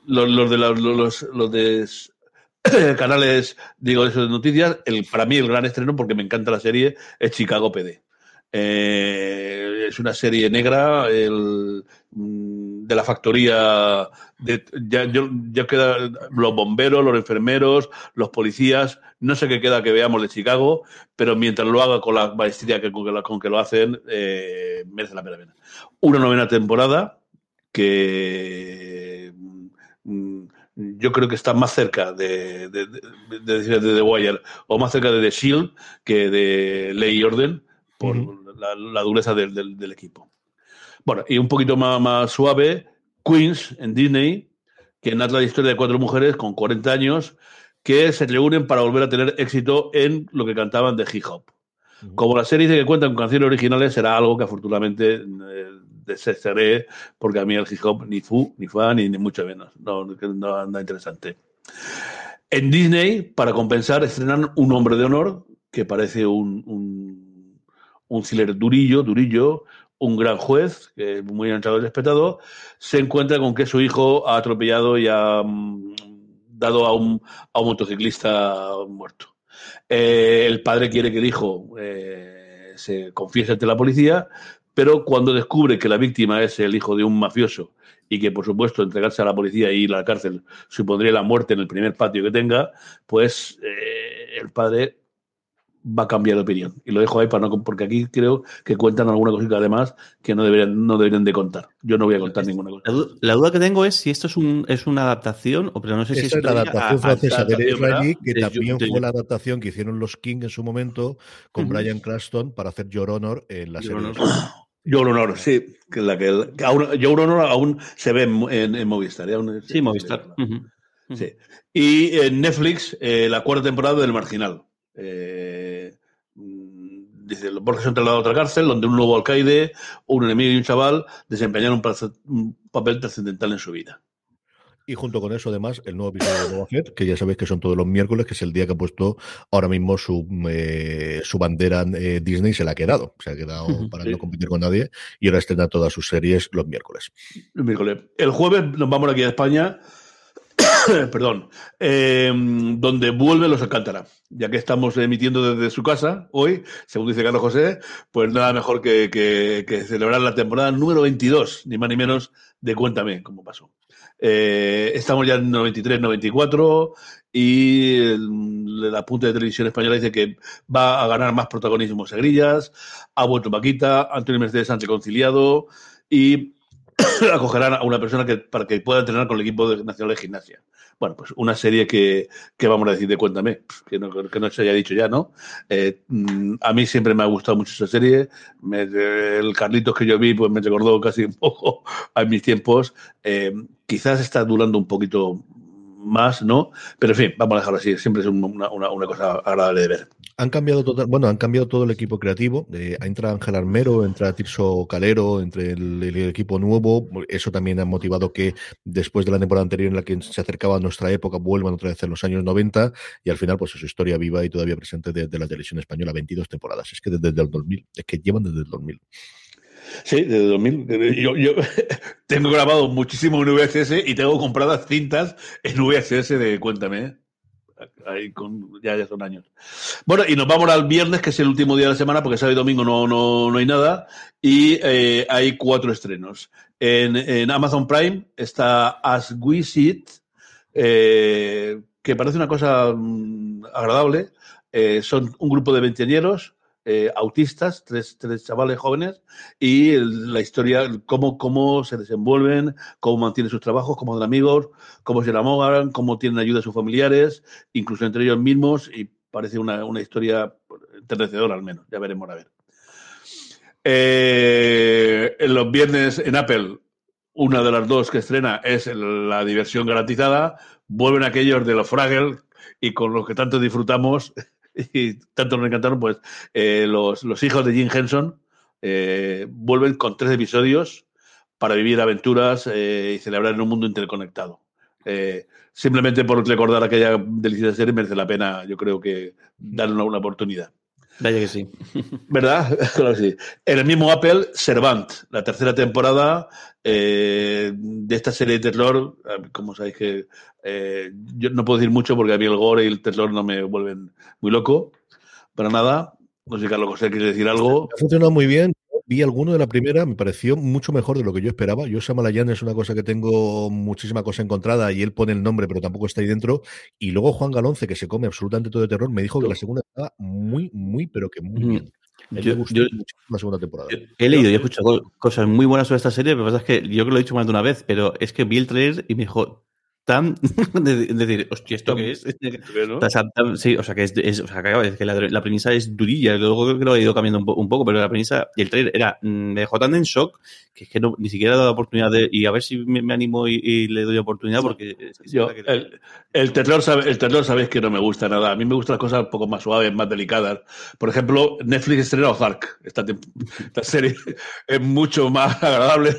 Los, los de, la, los, los de canales, digo, de noticias. El, para mí, el gran estreno, porque me encanta la serie, es Chicago PD. Eh, es una serie negra el, de la factoría. Ya, yo, ya queda los bomberos, los enfermeros, los policías. No sé qué queda que veamos de Chicago, pero mientras lo haga con la maestría que, con, que, con que lo hacen, eh, merece la pena. Una novena temporada que. Yo creo que está más cerca de, de, de, de, The Wire o más cerca de The Shield que de Ley y Orden por uh -huh. la, la, dureza del, del, del, equipo. Bueno, y un poquito más, más, suave, Queens en Disney, que narra la historia de cuatro mujeres con 40 años que se reúnen para volver a tener éxito en lo que cantaban de hip hop. Como la serie dice que cuentan con canciones originales, será algo que afortunadamente eh, desecharé, porque a mí el hip ni fu, ni fa, ni, ni mucho menos. No, no anda interesante. En Disney, para compensar, estrenan Un Hombre de Honor, que parece un, un, un thriller durillo, durillo, un gran juez, que es muy entrado y respetado, se encuentra con que su hijo ha atropellado y ha um, dado a un, a un motociclista muerto. Eh, el padre quiere que el hijo eh, se confiese ante la policía, pero cuando descubre que la víctima es el hijo de un mafioso y que, por supuesto, entregarse a la policía e ir a la cárcel supondría la muerte en el primer patio que tenga, pues eh, el padre va a cambiar de opinión. Y lo dejo ahí para no, porque aquí creo que cuentan alguna cosita además que no deberían, no deberían de contar. Yo no voy a contar ninguna cosa. La, la, duda que tengo es si esto es, un, es una adaptación, o pero no sé si es la adaptación a, francesa a, de Israelí, que de, también de, fue la adaptación que hicieron los King en su momento con uh -huh. Brian Cranston para hacer Your Honor en la serie. Your Honor, sí, que la que, que aún, Your Honor aún se ve en, en, en Movistar. ¿eh? Aún, sí, Movistar. Uh -huh. Sí. Y en Netflix, eh, la cuarta temporada del Marginal. Eh, dice, los Borges son trasladados a otra cárcel, donde un nuevo alcaide, un enemigo y un chaval desempeñaron un, un papel trascendental en su vida. Y junto con eso, además, el nuevo episodio de Boba Fett, que ya sabéis que son todos los miércoles, que es el día que ha puesto ahora mismo su, eh, su bandera eh, Disney, se la ha quedado. Se ha quedado para no competir con nadie y ahora estrena todas sus series los miércoles. El miércoles. El jueves nos vamos aquí a España. [coughs] Perdón, eh, donde vuelve los Alcántara. Ya que estamos emitiendo desde su casa hoy, según dice Carlos José, pues nada mejor que, que, que celebrar la temporada número 22, ni más ni menos, de Cuéntame cómo pasó. Eh, estamos ya en 93, 94 y el, apunte de televisión española dice que va a ganar más protagonismo Segrillas, ha vuelto Paquita, Antonio Mercedes han reconciliado y [clears throat] acogerán a una persona que, para que pueda entrenar con el equipo de, nacional de gimnasia. Bueno, pues una serie que, que vamos a decir de Cuéntame, que no, que no se haya dicho ya, ¿no? Eh, a mí siempre me ha gustado mucho esa serie. Me, el Carlitos que yo vi, pues me recordó casi un poco [laughs] a mis tiempos. Eh, quizás está durando un poquito más, ¿no? Pero en fin, vamos a dejarlo así. Siempre es una, una, una cosa agradable de ver. Han cambiado total, bueno, han cambiado todo el equipo creativo. Eh, entra Ángel Armero, entra Tirso Calero, entre el, equipo nuevo. Eso también ha motivado que después de la temporada anterior en la que se acercaba a nuestra época, vuelvan otra vez en los años 90 y al final, pues su historia viva y todavía presente desde de la televisión española, 22 temporadas. Es que desde, desde el 2000, es que llevan desde el 2000. Sí, desde 2000. Yo, yo [laughs] tengo grabado muchísimo en VHS y tengo compradas cintas en VHS de Cuéntame. Ahí con, ya, ya son años. Bueno, y nos vamos al viernes, que es el último día de la semana, porque sábado y domingo no, no, no hay nada. Y eh, hay cuatro estrenos. En, Amazon Prime está As We Sit, eh, que parece una cosa mmm, agradable. Eh, son un grupo de veinteañeros eh, autistas, tres, tres, chavales jóvenes, y la historia, cómo, cómo se desenvuelven, cómo mantienen sus trabajos, cómo son amigos, cómo se enamoran, cómo tienen ayuda a sus familiares, incluso entre ellos mismos, y parece una, una historia enternecedora al menos, ya veremos a ver. Eh, en los viernes en Apple, una de las dos que estrena es la diversión garantizada, vuelven aquellos de los Fraggle y con los que tanto disfrutamos [laughs] y tanto nos encantaron, pues eh, los, los, hijos de Jim Henson eh, vuelven con tres episodios para vivir aventuras eh, y celebrar en un mundo interconectado. Simplemente por recordar aquella deliciosa serie merece la pena, yo creo que darle una, una oportunidad. Vaya que sí. ¿Verdad? [laughs] Claro que sí. En el mismo Apple, Servant, la tercera temporada eh, de esta serie de terror. Como sabéis que eh, yo no puedo decir mucho porque a mí el gore y el terror no me vuelven muy loco. Para nada. No sé, Carlos José, ¿quieres decir algo? Ha funcionado muy bien. Vi alguno de la primera, me pareció mucho mejor de lo que yo esperaba. Yo, Samalayan es una cosa que tengo muchísima cosa encontrada y él pone el nombre, pero tampoco está ahí dentro. Y luego Juan Galonce, que se come absolutamente todo de terror, me dijo que la segunda estaba muy, muy, pero que muy bien. Yo, yo, la segunda temporada. Yo he leído y he escuchado cosas muy buenas sobre esta serie, pero lo que pasa es que yo que lo he dicho más de una vez, pero es que vi el trailer y me dijo, tan [laughs] de, decir, hostia, ¿esto qué es? ¿no? Sí, o sea, que es, es, o sea, que, es que la, la, premisa es durilla, luego creo que lo he ido cambiando un, po un, poco, pero la premisa y el trailer era, me dejó tan en shock que es que no, ni siquiera he dado la oportunidad de, y a ver si me, me animo y, y, le doy oportunidad porque... Yo, que... el, el, terror sabe, el terror sabéis que no me gusta nada, a mí me gustan las cosas un poco más suaves, más delicadas. Por ejemplo, Netflix estrena Ozark, esta, esta serie [laughs] es mucho más agradable,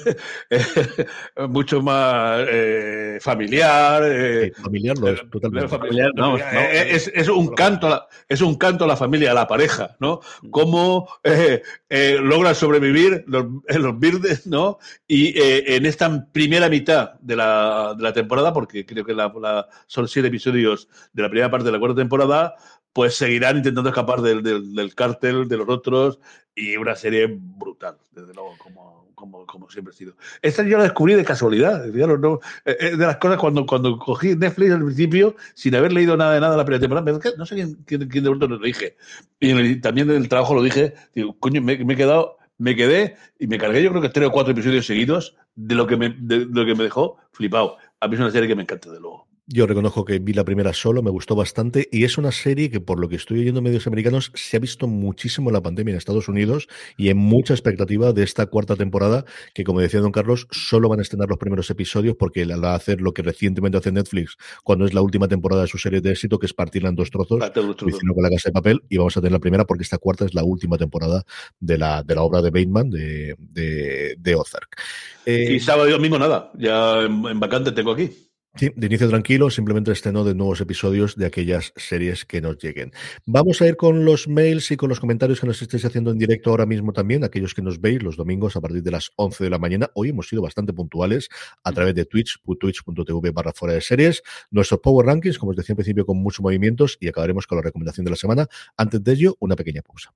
[laughs] mucho más eh, familiar, eh, sí, familiar no es totalmente. familiar, no, no, es, es, un canto a la, es un canto a la familia a la pareja no cómo eh, eh, logran sobrevivir los, los birdes no y eh, en esta primera mitad de la, de la temporada porque creo que la, la, son siete episodios de la primera parte de la cuarta temporada pues seguirán intentando escapar del, del, del cártel de los otros y una serie brutal desde luego como como, como, siempre he sido. Esta yo la descubrí de casualidad. Digamos, no, eh, de las cosas cuando, cuando cogí Netflix al principio, sin haber leído nada de nada la primera temporada, no sé quién, quién, quién de vosotros lo dije. Y en el, también en el trabajo lo dije, digo, coño, me, me, he quedado, me quedé y me cargué yo creo que tres o cuatro episodios seguidos de lo que me, de, de lo que me dejó flipado. A mí es una serie que me encanta, de luego. Yo reconozco que vi la primera solo, me gustó bastante y es una serie que por lo que estoy oyendo en medios americanos se ha visto muchísimo en la pandemia en Estados Unidos y en mucha expectativa de esta cuarta temporada que como decía don Carlos solo van a estrenar los primeros episodios porque la va a hacer lo que recientemente hace Netflix cuando es la última temporada de su serie de éxito que es partirla en dos trozos diciendo con la casa de papel y vamos a tener la primera porque esta cuarta es la última temporada de la, de la obra de Bateman de, de, de Ozark. Eh, y sábado y domingo nada, ya en, en vacante tengo aquí. Sí, de inicio tranquilo, simplemente estreno de nuevos episodios de aquellas series que nos lleguen. Vamos a ir con los mails y con los comentarios que nos estáis haciendo en directo ahora mismo también, aquellos que nos veis los domingos a partir de las 11 de la mañana. Hoy hemos sido bastante puntuales a través de Twitch, twitch.tv barra fuera de series, nuestros Power Rankings, como os decía en principio, con muchos movimientos y acabaremos con la recomendación de la semana. Antes de ello, una pequeña pausa.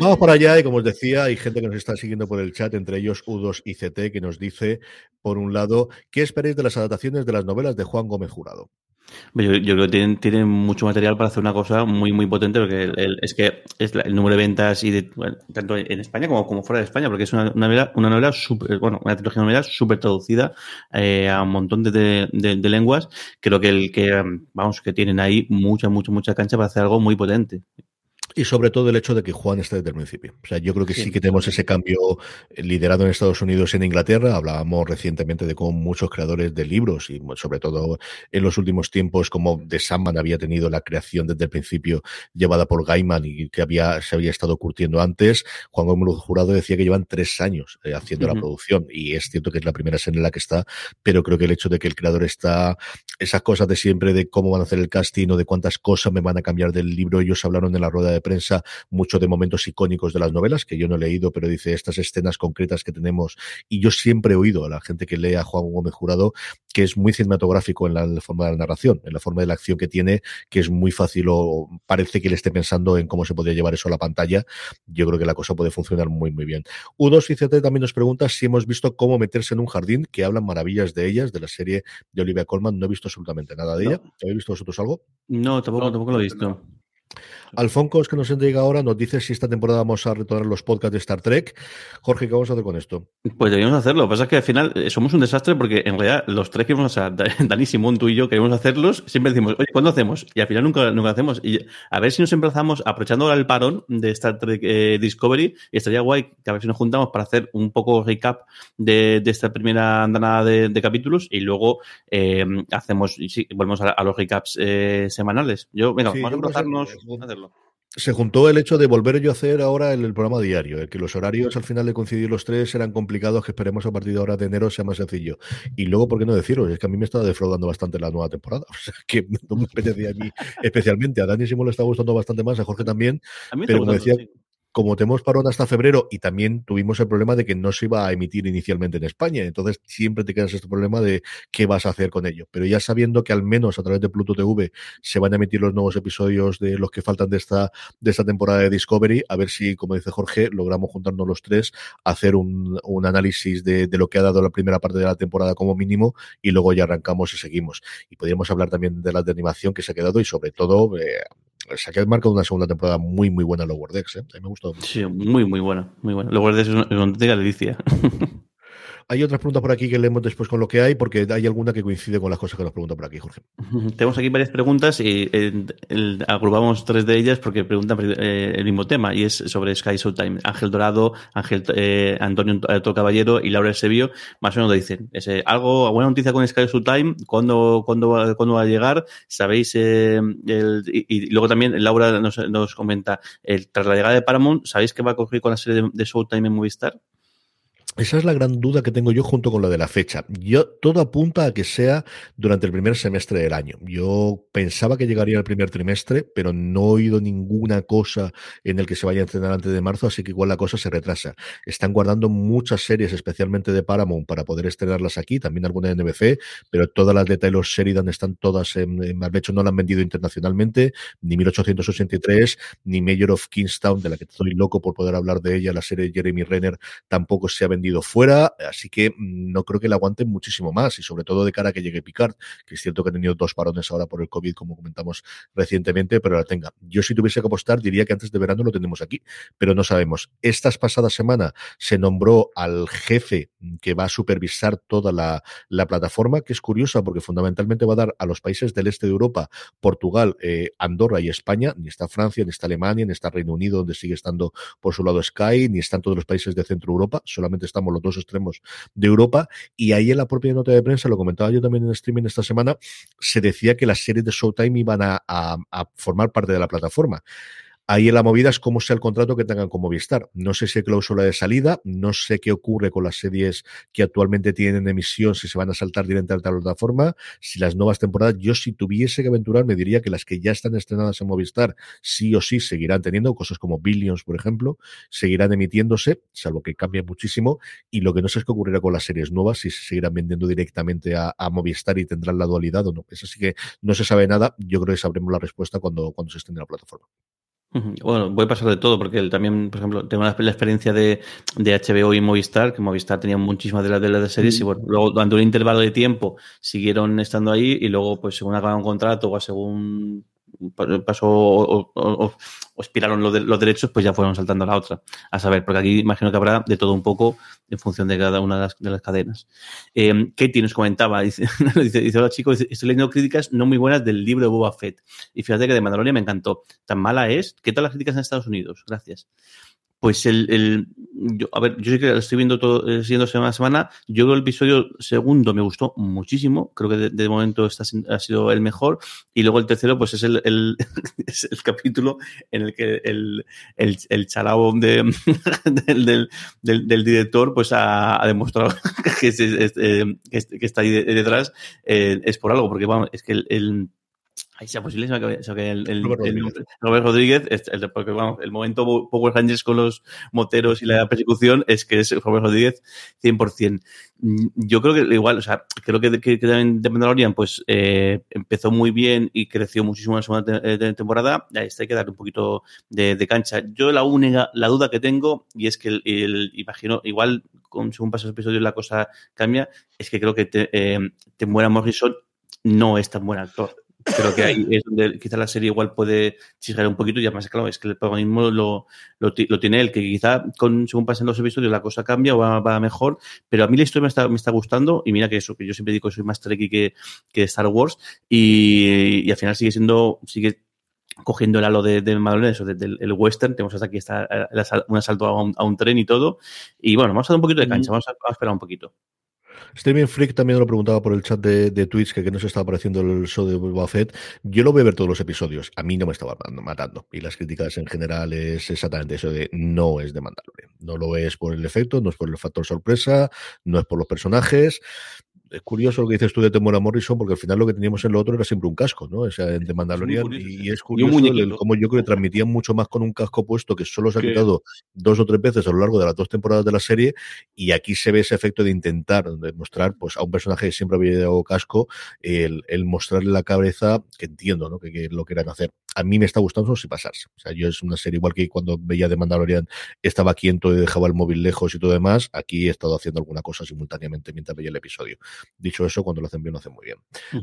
Vamos para allá y como os decía, hay gente que nos está siguiendo por el chat, entre ellos U2 y CT, que nos dice, por un lado, ¿qué esperáis de las adaptaciones de las novelas de Juan Gómez Jurado? Yo, creo que tienen, tienen, mucho material para hacer una cosa muy, muy potente, porque el, es que es el número de ventas y tanto en España como, como fuera de España, porque es una, una novela, una novela super, bueno, una trilogía de novelas súper traducida eh, a un montón de, de, de, lenguas. Creo que el que, vamos, que tienen ahí mucha, mucha, mucha cancha para hacer algo muy potente. Y sobre todo el hecho de que Juan esté desde el principio. O sea, yo creo que sí, sí que tenemos ese cambio liderado en Estados Unidos y en Inglaterra. Hablábamos recientemente de cómo muchos creadores de libros y sobre todo en los últimos tiempos como The Sandman había tenido la creación desde el principio llevada por Gaiman y que había, se había estado curtiendo antes. Juan Gómez Jurado decía que llevan tres años eh, haciendo uh -huh. la producción y es cierto que es la primera serie en la que está, pero creo que el hecho de que el creador está, esas cosas de siempre de cómo van a hacer el casting o de cuántas cosas me van a cambiar del libro, ellos hablaron en la rueda de prensa mucho de momentos icónicos de las novelas, que yo no he leído, pero dice estas escenas concretas que tenemos, y yo siempre he oído a la gente que lee a Juan Gómez Jurado que es muy cinematográfico en la, en la, forma de la narración, en la forma de la acción que tiene, que es muy fácil o parece que él esté pensando en cómo se podría llevar eso a la pantalla. Yo creo que la cosa puede funcionar muy, muy bien. U2 y CT también nos pregunta si hemos visto cómo meterse en un jardín, que hablan maravillas de ellas, de la serie de Olivia Colman. No he visto absolutamente nada de no. ella. ¿Habéis visto vosotros algo? No, tampoco, tampoco lo he visto. Alfoncos, que nos entrega ahora, nos dice si esta temporada vamos a retornar los podcasts de Star Trek. Jorge, ¿qué vamos a hacer con esto? Pues deberíamos hacerlo. Lo que pasa es que al final eh, somos un desastre porque en realidad los tres que vamos a [laughs] Dani, Simón, tú y yo queremos hacerlos, siempre decimos, oye, ¿cuándo hacemos? Y al final nunca, nunca hacemos. Y a ver si nos emplazamos, aprovechando ahora el parón de Star Trek eh, Discovery, y estaría guay que a ver si nos juntamos para hacer un poco recap de, de esta primera andanada de, de, capítulos y luego eh, hacemos, sí, volvemos a, a, los recaps eh, semanales. Yo, venga, sí, vamos a emplazarnos a hacerlo se juntó el hecho de volver yo a hacer ahora el, el programa diario, el que los horarios al final de coincidir los tres eran complicados, que esperemos a partir de ahora de enero sea más sencillo. Y luego, ¿por qué no decirlo? Es que a mí me está defraudando bastante la nueva temporada. [laughs] O sea, que no me apetecía a mí especialmente. A Dani Simón le está gustando bastante más, a Jorge también. A mí pero como decía, sí como tenemos parón hasta febrero y también tuvimos el problema de que no se iba a emitir inicialmente en España, entonces siempre te quedas este problema de qué vas a hacer con ello. Pero ya sabiendo que al menos a través de Pluto TV se van a emitir los nuevos episodios de los que faltan de esta, de esta temporada de Discovery, a ver si, como dice Jorge, logramos juntarnos los tres, hacer un, un análisis de, de, lo que ha dado la primera parte de la temporada como mínimo y luego ya arrancamos y seguimos. Y podríamos hablar también de las de animación que se ha quedado y sobre todo eh, ha marcado una segunda temporada muy, muy buena en Lower Decks. ¿eh? A mí me gustó. Sí, muy, muy buena. Muy buena. Lower Decks es una, una auténtica delicia. [laughs] Hay otras preguntas por aquí que leemos después con lo que hay, porque hay alguna que coincide con las cosas que nos preguntan por aquí, Jorge. [laughs] Tenemos aquí varias preguntas y eh, agrupamos tres de ellas porque preguntan eh, el mismo tema y es sobre Sky Showtime. Ángel Dorado, Ángel eh, Antonio Alto Caballero y Laura Sevio más o menos dicen es, algo, buena noticia con Sky Showtime, ¿cuándo, cuándo, va, ¿cuándo va a llegar? ¿Sabéis? El, y, luego también Laura nos, comenta, tras la llegada de Paramount, ¿sabéis qué va a ocurrir con la serie de, de Showtime en Movistar? Esa es la gran duda que tengo yo junto con la de la fecha. Yo todo apunta a que sea durante el primer semestre del año. Yo pensaba que llegaría el primer trimestre, pero no he oído ninguna cosa en el que se vaya a entrenar antes de marzo, así que igual la cosa se retrasa. Están guardando muchas series, especialmente de Paramount, para poder estrenarlas aquí, también alguna de NBC, pero todas las de Taylor Sheridan están todas en, en hecho no la han vendido internacionalmente, ni 1883, ni Mayor of Kingstown, de la que estoy loco por poder hablar de ella, la serie de Jeremy Renner tampoco se ha vendido vendido fuera, así que mm, no creo que la aguanten muchísimo más y sobre todo de cara a que llegue Picard, que es cierto que ha tenido dos parones ahora por el COVID, como comentamos recientemente, pero la tenga. Yo si tuviese que apostar diría que antes de verano lo tenemos aquí, pero no sabemos. Estas pasadas semana se nombró al jefe que va a supervisar toda la, la plataforma, que es curiosa porque fundamentalmente va a dar a los países del este de Europa, Portugal, eh, Andorra y España, ni está Francia, ni está Alemania, ni está Reino Unido, donde sigue estando por su lado Sky, ni están todos los países de Centro Europa, solamente está estamos los dos extremos de Europa. Y ahí en la propia nota de prensa, lo comentaba yo también en streaming esta semana, se decía que las series de Showtime iban a, a formar parte de la plataforma. Ahí en la movida es cómo sea el contrato que tengan con Movistar. No sé si hay cláusula de salida, no sé qué ocurre con las series que actualmente tienen emisión, si se van a saltar directamente a la plataforma, si las nuevas temporadas, yo si tuviese que aventurar me diría que las que ya están estrenadas en Movistar sí o sí seguirán teniendo, cosas como Billions, por ejemplo, seguirán emitiéndose, salvo que cambie muchísimo, y lo que no sé es qué ocurrirá con las series nuevas, si se seguirán vendiendo directamente a, Movistar y tendrán la dualidad o no. Eso sí que no se sabe nada, yo creo que sabremos la respuesta cuando, cuando se esté en la plataforma. Bueno, voy a pasar de todo, porque él también, por ejemplo, tengo la, experiencia de, de, HBO y Movistar, que Movistar tenía muchísimas de las de las series, y bueno, luego durante un intervalo de tiempo siguieron estando ahí, y luego, pues según acabaron un contrato o según pasó o, o, expiraron los, derechos, pues ya fueron saltando a la otra. A saber, porque aquí imagino que habrá de todo un poco en función de cada una de las, cadenas. Eh, Katie nos comentaba, [laughs] dice, dice, hola chicos, estoy leyendo críticas no muy buenas del libro de Boba Fett. Y fíjate que de Mandalorian me encantó. Tan mala es. ¿Qué tal las críticas en Estados Unidos? Gracias. Pues el, el yo, a ver, yo sé que lo estoy viendo todo, eh, siguiendo semana a semana. Yo creo el episodio segundo me gustó muchísimo. Creo que de, momento este ha sido el mejor. Y luego el tercero, pues es el, [laughs] es el capítulo en el que el, el, el chalao de, [laughs] del, del, director, pues ha, demostrado [laughs] que, es, eh, que, está ahí detrás. Eh, es por algo, porque vamos, es que el Ahí sea posible, se que el, el, Robert Rodríguez, el, porque vamos, el momento Power Rangers con los moteros y la persecución es que es Robert Rodríguez 100%. Mm, yo creo que igual, o sea, creo que, que, que de Mandalorian pues eh, empezó muy bien y creció muchísimo en la segunda eh, temporada. Ahí está, hay que darle un poquito de, de, cancha. Yo la única, la duda que tengo, y es que el, imagino, igual con, según pasan los episodios la cosa cambia, es que creo que te, eh, te muera Morrison no es tan buen actor. Creo que ahí es donde quizá la serie igual puede chisgar un poquito y además, claro, es que el protagonismo lo, lo, tiene él, que quizá con, según pasen los episodios la cosa cambia o va, mejor, pero a mí la historia me está, me está gustando y mira que eso, que yo siempre digo que soy más Trekkie que, que Star Wars y, y, al final sigue siendo, sigue cogiendo el halo de, de Madonna, eso, del el western, tenemos hasta aquí está un asalto a un, a un, tren y todo, y bueno, vamos a dar un poquito de cancha, vamos a, vamos a esperar un poquito. Streaming Freak también lo preguntaba por el chat de, de Twitch que, que no se estaba apareciendo el show de Boba Fett. Yo lo voy a ver todos los episodios. A mí no me estaba matando. Y las críticas en general es exactamente eso de no es de Mandalorian. No lo es por el efecto, no es por el factor sorpresa, no es por los personajes es curioso lo que dices tú de Temora Morrison, porque al final lo que teníamos en lo otro era siempre un casco, ¿no? O sea, de Mandalorian. y, es curioso como yo creo que transmitían mucho más con un casco puesto que solo se ha quitado dos o tres veces a lo largo de las dos temporadas de la serie. Y aquí se ve ese efecto de intentar mostrar pues, a un personaje que siempre había llevado casco, el, mostrarle la cabeza, que entiendo, ¿no? Que, que lo quieran hacer. A mí me está gustando si pasarse. O sea, yo es una serie igual que cuando veía de Mandalorian estaba quieto y dejaba el móvil lejos y todo demás. Aquí he estado haciendo alguna cosa simultáneamente mientras veía el episodio. Dicho eso, cuando lo hacen bien, lo hacen muy bien.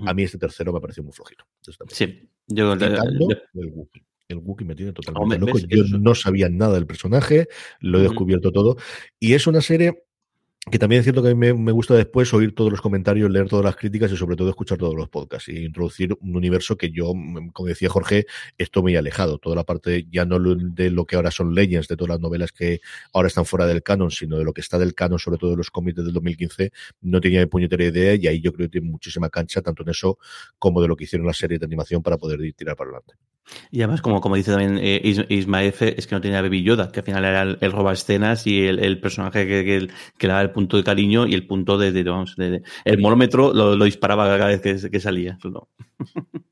A mí este tercero me ha parecido muy flojito. Sí, yo el, el Wookiee. El Wookiee me tiene totalmente loco. Yo no sabía nada del personaje, lo he descubierto todo. Y es una serie que también es cierto que a mí me, gusta después oír todos los comentarios, leer todas las críticas y sobre todo escuchar todos los podcasts y introducir un universo que yo, como decía Jorge, estoy muy alejado. Toda la parte ya no de lo que ahora son Legends, de todas las novelas que ahora están fuera del canon, sino de lo que está del canon, sobre todo de los cómics del 2015, no tenía ni puñetera idea y ahí yo creo que tiene muchísima cancha, tanto en eso como de lo que hicieron las series de animación para poder tirar para adelante. Y además, como, como dice también eh, F, es que no tenía Baby Yoda, que al final era el, roba escenas y el, personaje que, que, que, le daba el punto de cariño y el punto de, de, vamos, de, el monómetro lo, lo, disparaba cada vez que, que salía. No. [laughs]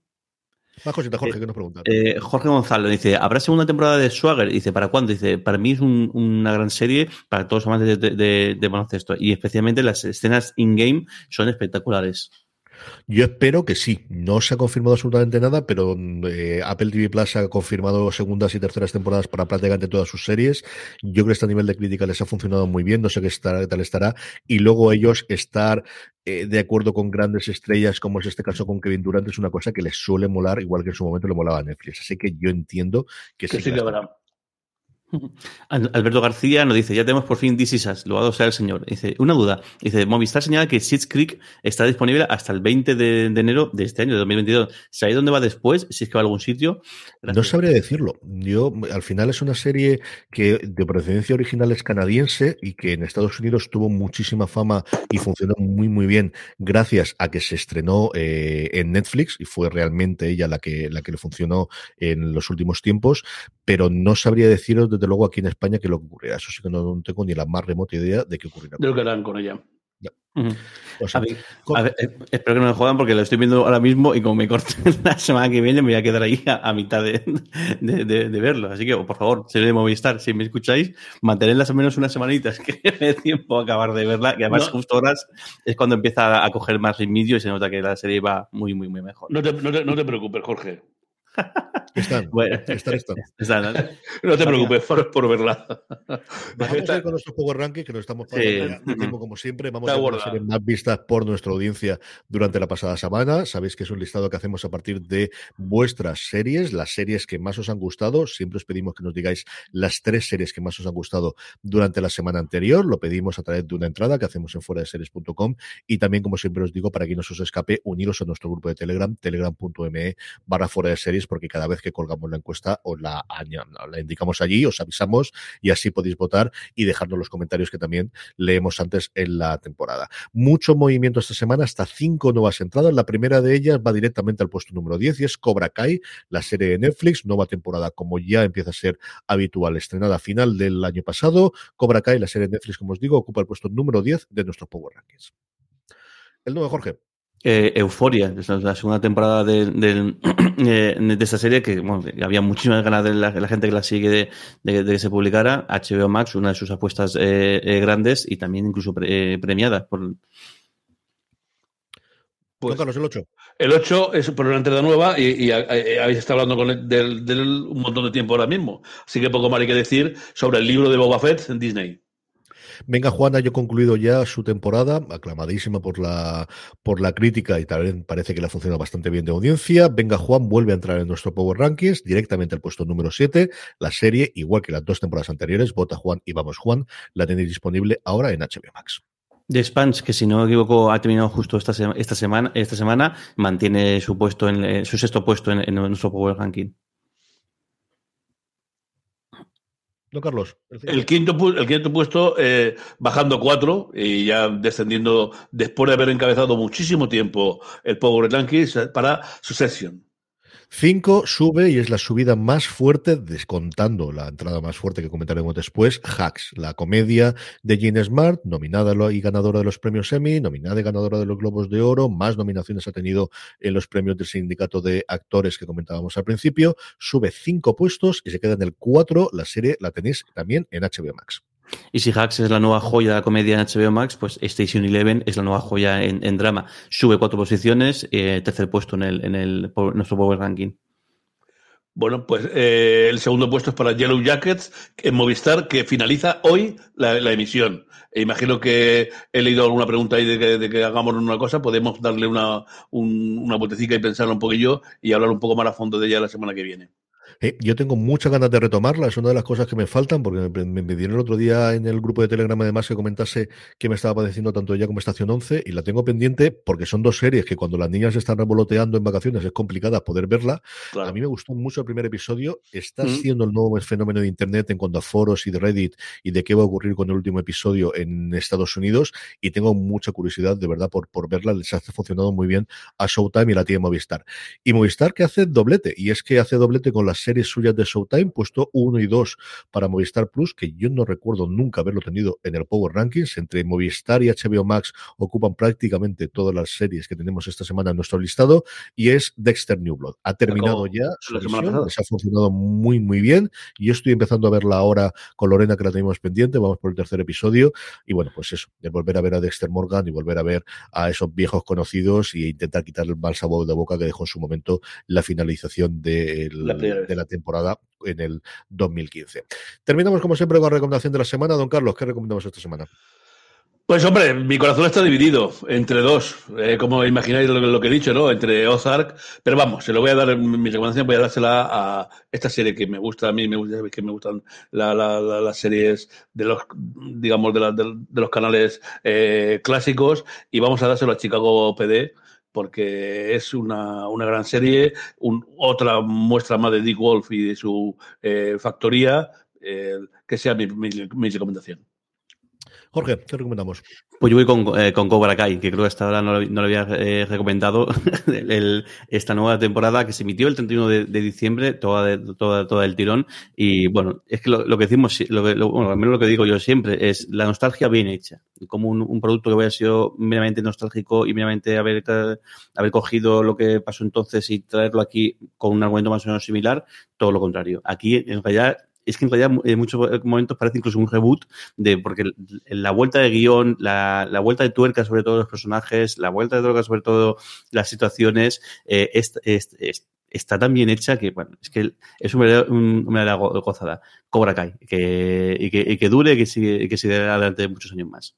Más cositas, Jorge, que nos preguntan. Eh, Jorge Gonzalo dice: ¿Habrá segunda temporada de Swagger? Dice: ¿Para cuándo? Dice: Para mí es un, una gran serie para todos los amantes de, de, de baloncesto y especialmente las escenas in-game son espectaculares. Yo espero que sí. No se ha confirmado absolutamente nada, pero eh, Apple TV Plus ha confirmado segundas y terceras temporadas para prácticamente todas sus series. Yo creo que este nivel de crítica les ha funcionado muy bien. No sé qué, tal estará. Y luego ellos estar eh, de acuerdo con grandes estrellas, como es este caso con Kevin Durant, es una cosa que les suele molar, igual que en su momento le molaba a Netflix. Así que yo entiendo que, sí. sí [laughs] Alberto García nos dice, ya tenemos por fin This Is Us, lo sea el señor. Dice, una duda. Dice, Movistar señala que Schitt's Creek está disponible hasta el 20 de, enero de este año, de 2022. ¿Sabéis dónde va después? Si es que va a algún sitio. No sabría decirlo. Yo, al final es una serie que de procedencia original es canadiense y que en Estados Unidos tuvo muchísima fama y funcionó muy, muy bien gracias a que se estrenó eh, en Netflix y fue realmente ella la que, la que le funcionó en los últimos tiempos, pero no sabría deciros desde luego aquí en España que lo que ocurrirá. Eso sí que no, tengo ni la más remota idea de qué ocurrirá. De lo que harán con ella. A ver, eh, espero que no me jodan porque lo estoy viendo ahora mismo y como me corten [laughs] la semana que viene me voy a quedar ahí a, mitad de, de, verlo. Así que, por favor, señor de Movistar, si me escucháis, mantenedlas al menos unas semanitas que [laughs] me dé tiempo a acabar de verla, que además justo horas es cuando empieza a coger más ritmo y se nota que la serie va muy, muy, muy mejor. No te, no te preocupes, Jorge. [laughs] [laughs] Están, No [laughs] te preocupes por, verla. Vamos a ir con nuestro Power Ranking, que nos estamos pasando tiempo como siempre. Vamos a ver las series más vistas por nuestra audiencia durante la pasada semana. Sabéis que es un listado que hacemos a partir de vuestras series, las series que más os han gustado. Siempre os pedimos que nos digáis las tres series que más os han gustado durante la semana anterior. Lo pedimos a través de una entrada que hacemos en fuera de series.com y también, como siempre os digo, para que no se os escape, uniros a nuestro grupo de Telegram, telegram.me barra fuera de series, porque cada vez que colgamos la encuesta os la, indicamos allí, os avisamos y así podéis votar y dejarnos los comentarios que también leemos antes en la temporada. Mucho movimiento esta semana, hasta cinco nuevas entradas. La primera de ellas va directamente al puesto número 10 y es Cobra Kai, la serie de Netflix, nueva temporada como ya empieza a ser habitual, estrenada a final del año pasado. Cobra Kai, la serie de Netflix, como os digo, ocupa el puesto número 10 de nuestro Power Rankings. El nuevo Jorge. Eh, Euforia, es la segunda temporada de, [clears throat] eh, de, esta serie que había muchísimas ganas de la, gente que la sigue de, que se publicara. HBO Max, una de sus apuestas eh, grandes y también incluso premiada por. Pues, Carlos, el 8. El 8 es por una entrada nueva y, habéis estado hablando con él de, un montón de tiempo ahora mismo. Así que poco más hay que decir sobre el libro de Boba Fett en Disney. Venga, Juana, yo concluido ya su temporada, aclamadísima por la, por la crítica y también parece que le ha funcionado bastante bien de audiencia. Venga, Juan vuelve a entrar en nuestro Power Rankings, directamente al puesto número 7. La serie, igual que las dos temporadas anteriores, Vota Juan y Vamos Juan, la tenéis disponible ahora en HBO Max. The Spans, que si no me equivoco ha terminado justo esta, esta semana, esta semana mantiene su puesto en eh, su sexto puesto en nuestro Power Ranking. No, Carlos. El, quinto, el quinto puesto eh, bajando cuatro y ya descendiendo después de haber encabezado muchísimo tiempo el Power Rankings para su sesión. 5 sube y es la subida más fuerte, descontando la entrada más fuerte que comentaremos después, Hacks, la comedia de Gene Smart, nominada y ganadora de los premios Emmy, nominada y ganadora de los Globos de Oro, más nominaciones ha tenido en los premios del sindicato de actores que comentábamos al principio, sube 5 puestos y se queda en el 4, la serie la tenéis también en HBO Max. Y si Hacks es la nueva joya de la comedia en HBO Max, pues Station Eleven es la nueva joya en, drama. Sube cuatro posiciones, eh, tercer puesto en, el, en el, nuestro Power Ranking. Bueno, pues eh, el segundo puesto es para Yellow Jackets en Movistar, que finaliza hoy la, emisión. E imagino que he leído alguna pregunta ahí de que, hagamos una cosa, podemos darle una, un, una botecita y pensarla un poquillo y hablar un poco más a fondo de ella la semana que viene. Eh, yo tengo muchas ganas de retomarla, es una de las cosas que me faltan, porque me, me, dieron el otro día en el grupo de Telegram además que comentase que me estaba padeciendo tanto ella como Estación 11, y la tengo pendiente porque son dos series que cuando las niñas están revoloteando en vacaciones es complicada poder verla. A mí me gustó mucho el primer episodio, está mm. siendo el nuevo fenómeno de Internet en cuanto a foros y de Reddit y de qué va a ocurrir con el último episodio en Estados Unidos, y tengo mucha curiosidad de verdad por, por verla, les ha funcionado muy bien a Showtime y la tiene Movistar. Y Movistar que hace doblete, y es que hace doblete con las series suyas de Showtime, puesto 1 y 2 para Movistar Plus, que yo no recuerdo nunca haberlo tenido en el Power Rankings. Entre Movistar y HBO Max ocupan prácticamente todas las series que tenemos esta semana en nuestro listado, y es Dexter New Blood. Ha terminado ya su ha funcionado muy, muy bien. Y yo estoy empezando a verla ahora con Lorena, que la tenemos pendiente. Vamos por el tercer episodio. Y bueno, pues eso, de volver a ver a Dexter Morgan y volver a ver a esos viejos conocidos y intentar quitar el mal sabor de boca que dejó en su momento la finalización de la, de la temporada en el 2015. Terminamos como siempre con la recomendación de la semana. Don Carlos, ¿qué recomendamos esta semana? Pues hombre, mi corazón está dividido entre dos, eh, como imagináis lo, que he dicho, ¿no? Entre Ozark, pero vamos, se lo voy a dar, mi recomendación voy a dársela a esta serie que me gusta, a mí me gusta, que me gustan las series de los, digamos, de, de, los canales eh, clásicos y vamos a dárselo a Chicago PD porque es una, una gran serie, otra muestra más de Dick Wolf y de su eh, factoría, que sea mi, mi recomendación. Jorge, ¿qué recomendamos? Pues yo voy con, eh, con Cobra Kai, que creo que hasta ahora no, lo, había eh, recomendado [laughs] esta nueva temporada que se emitió el 31 de, diciembre, toda, toda, toda el tirón. Y bueno, es que lo, que decimos, lo bueno, al menos lo que digo yo siempre, es la nostalgia bien hecha. Como un, producto que hubiera sido meramente nostálgico y meramente haber, haber cogido lo que pasó entonces y traerlo aquí con un argumento más o menos similar, todo lo contrario. Aquí, en realidad, es que en realidad en muchos momentos parece incluso un reboot de porque la vuelta de guion, la, la vuelta de tuerca sobre todo los personajes, la vuelta de tuerca sobre todo las situaciones, eh, está tan bien hecha que, bueno, es que es una una gozada. Cobra Kai, que, y, que, y que dure y que siga adelante muchos años más.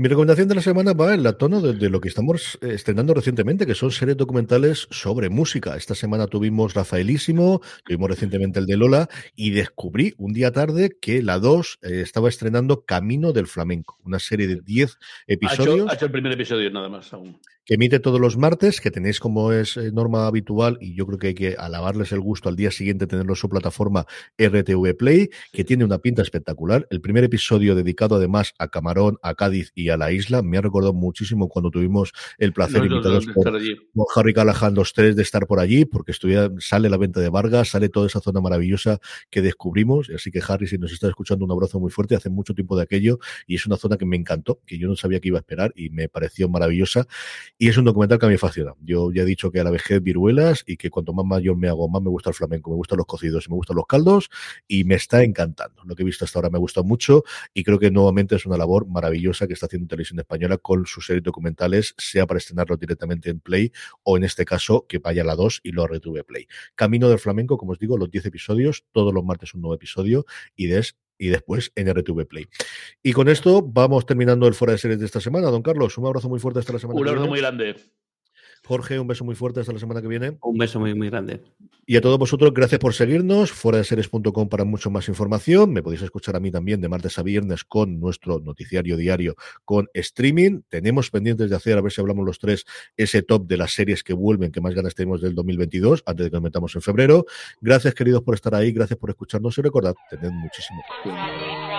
Mi recomendación de la semana va en la tono de, lo que estamos eh, estrenando recientemente, que son series documentales sobre música. Esta semana tuvimos Rafaelísimo, tuvimos recientemente el de Lola, y descubrí un día tarde que la 2 eh, estaba estrenando Camino del Flamenco, una serie de 10 episodios. Ha hecho, el primer episodio nada más aún que emite todos los martes, que tenéis como es eh, norma habitual, y yo creo que hay que alabarles el gusto al día siguiente tenerlo en su plataforma RTV Play, que tiene una pinta espectacular. El primer episodio dedicado además a Camarón, a Cádiz y a la isla, me ha recordado muchísimo cuando tuvimos el placer, invitados por, Harry Callahan, los tres, de estar por allí, porque estuviera, sale la venta de Vargas, sale toda esa zona maravillosa que descubrimos. Así que Harry, si nos está escuchando, un abrazo muy fuerte, hace mucho tiempo de aquello, y es una zona que me encantó, que yo no sabía que iba a esperar y me pareció maravillosa. Y es un documental que a mí me fascina. Yo ya he dicho que a la vejez viruelas y que cuanto más mayor me hago, más me gusta el flamenco, me gustan los cocidos y me gustan los caldos y me está encantando. Lo que he visto hasta ahora me gusta mucho y creo que nuevamente es una labor maravillosa que está haciendo Televisión Española con sus series documentales, sea para estrenarlo directamente en Play o en este caso que vaya a la 2 y lo retuve Play. Camino del Flamenco, como os digo, los 10 episodios, todos los martes un nuevo episodio y des y después en RTV Play. Y con esto vamos terminando el fuera de series de esta semana. Don Carlos, un abrazo muy fuerte hasta la semana un abrazo muy grande. Jorge, un beso muy fuerte hasta la semana que viene. Un beso muy, muy grande. Y a todos vosotros, gracias por seguirnos. Fuera de series.com para mucho más información. Me podéis escuchar a mí también de martes a viernes con nuestro noticiario diario con streaming. Tenemos pendientes de hacer, a ver si hablamos los tres, ese top de las series que vuelven, que más ganas tenemos del 2022, antes de que nos metamos en febrero. Gracias, queridos, por estar ahí. Gracias por escucharnos y recordad, tened muchísimo cuidado.